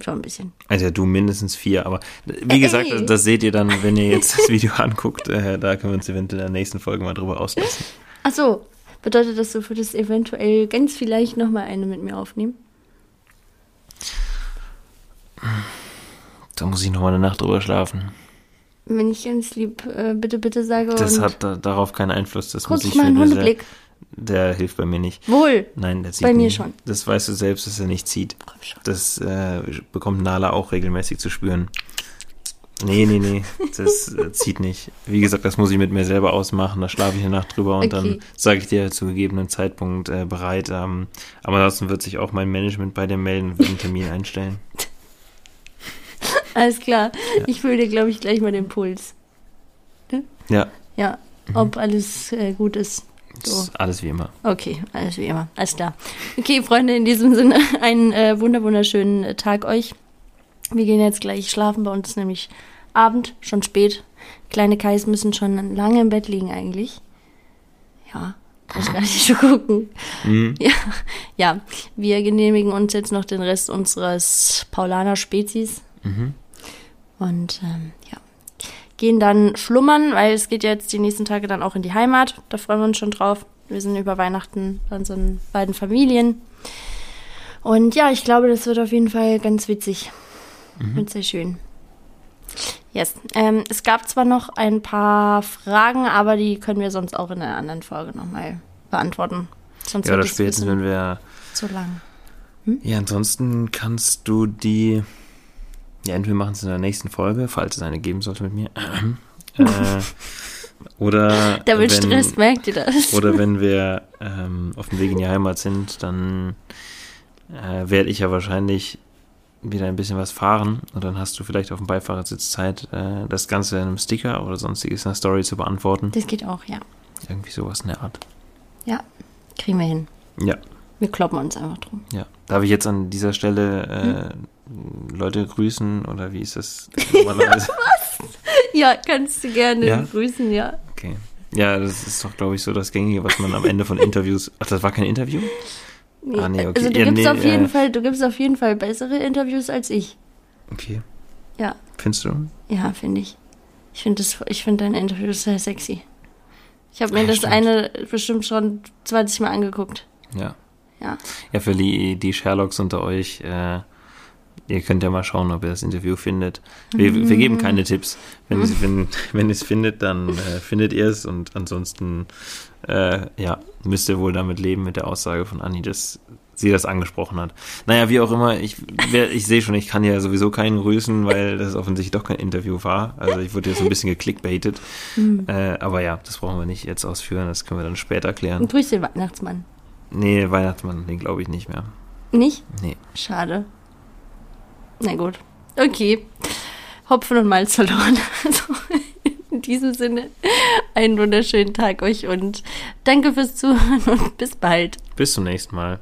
Schon ein bisschen. Also ja, du mindestens vier, aber wie Ey. gesagt, das, das, seht ihr dann, wenn ihr jetzt das Video *laughs* anguckt. Äh, da können wir uns eventuell in der nächsten Folge mal drüber auslassen. Ach so, Bedeutet das, du würdest eventuell ganz vielleicht nochmal eine mit mir aufnehmen? Da muss ich nochmal eine Nacht drüber schlafen. Wenn ich ganz lieb äh, bitte, bitte sage. Das hat da, darauf keinen Einfluss. Das Guck, muss ich mal einen Hundeblick. Der hilft bei mir nicht. Wohl. Nein, der zieht Bei mir nicht. schon. Das weißt du selbst, dass er nicht zieht. Das äh, bekommt Nala auch regelmäßig zu spüren. Nee, nee, nee, das äh, zieht nicht. Wie gesagt, das muss ich mit mir selber ausmachen. Da schlafe ich eine Nacht drüber und okay. dann sage ich dir zu gegebenen Zeitpunkt äh, bereit. Ähm, aber ansonsten wird sich auch mein Management bei dir melden und einen Termin einstellen. Alles klar. Ja. Ich fühle dir, glaube ich, gleich mal den Puls. Ne? Ja. Ja, mhm. ob alles äh, gut ist. So. Alles wie immer. Okay, alles wie immer. Alles klar. Okay, Freunde, in diesem Sinne einen äh, wunderschönen Tag euch. Wir gehen jetzt gleich schlafen. Bei uns ist nämlich Abend, schon spät. Kleine Kais müssen schon lange im Bett liegen eigentlich. Ja, muss gar nicht *laughs* so gucken. Mhm. Ja, ja, wir genehmigen uns jetzt noch den Rest unseres Paulaner Spezies. Mhm. Und ähm, ja, gehen dann schlummern, weil es geht jetzt die nächsten Tage dann auch in die Heimat. Da freuen wir uns schon drauf. Wir sind über Weihnachten bei unseren beiden Familien. Und ja, ich glaube, das wird auf jeden Fall ganz witzig. Mhm. Und sehr schön. Yes. Ähm, es gab zwar noch ein paar Fragen, aber die können wir sonst auch in einer anderen Folge nochmal beantworten. Sonst ja, oder spätestens, wenn wir. Zu lang. Hm? Ja, ansonsten kannst du die. Ja, entweder machen es in der nächsten Folge, falls es eine geben sollte mit mir. *laughs* äh, oder. Da wird Stress, merkt ihr das? Oder wenn wir ähm, auf dem Weg in die Heimat sind, dann äh, werde ich ja wahrscheinlich wieder ein bisschen was fahren und dann hast du vielleicht auf dem Beifahrersitz Zeit, äh, das Ganze in einem Sticker oder sonstiges in einer Story zu beantworten. Das geht auch, ja. Irgendwie sowas in der Art. Ja, kriegen wir hin. Ja. Wir kloppen uns einfach drum. Ja. Darf ich jetzt an dieser Stelle äh, Leute grüßen oder wie ist das *laughs* normalerweise? Ja, kannst du gerne Ja? grüßen, ja. okay. Ja, das ist doch, glaube ich, so das Gängige, was man am Ende von Interviews. Ach, das war kein Interview? Nee, Ah, nee, okay. Also du Ja, gibst nee, auf jeden äh, Fall, du gibst auf jeden Fall bessere Interviews als ich. Okay. Ja, Findest du? ja, finde ich. Ich finde finde deine Interviews sehr sexy. Ich habe mir Ja, das stimmt. eine bestimmt schon 20 Mal angeguckt. Ja. Ja. Ja, für die, die Sherlocks unter euch, äh, ihr könnt ja mal schauen, ob ihr das Interview findet. Wir, wir geben keine Tipps. Wenn, es, *laughs* wenn, wenn ihr es findet, dann äh, findet ihr es und ansonsten äh, ja, müsst ihr wohl damit leben mit der Aussage von Anni, dass sie das angesprochen hat. Naja, wie auch immer, ich, ich sehe schon, ich kann ja sowieso keinen grüßen, weil das offensichtlich doch kein Interview war. Also ich wurde jetzt ein bisschen geklickbaitet. Äh, aber ja, das brauchen wir nicht jetzt ausführen, das können wir dann später klären. Und grüß den Weihnachtsmann. Nee, Weihnachtsmann, den glaube ich nicht mehr. Nicht? Nee. Schade. Na gut. Okay. Hopfen und Malz verloren. *laughs* Also, in diesem Sinne, einen wunderschönen Tag euch und danke fürs Zuhören und bis bald. Bis zum nächsten Mal.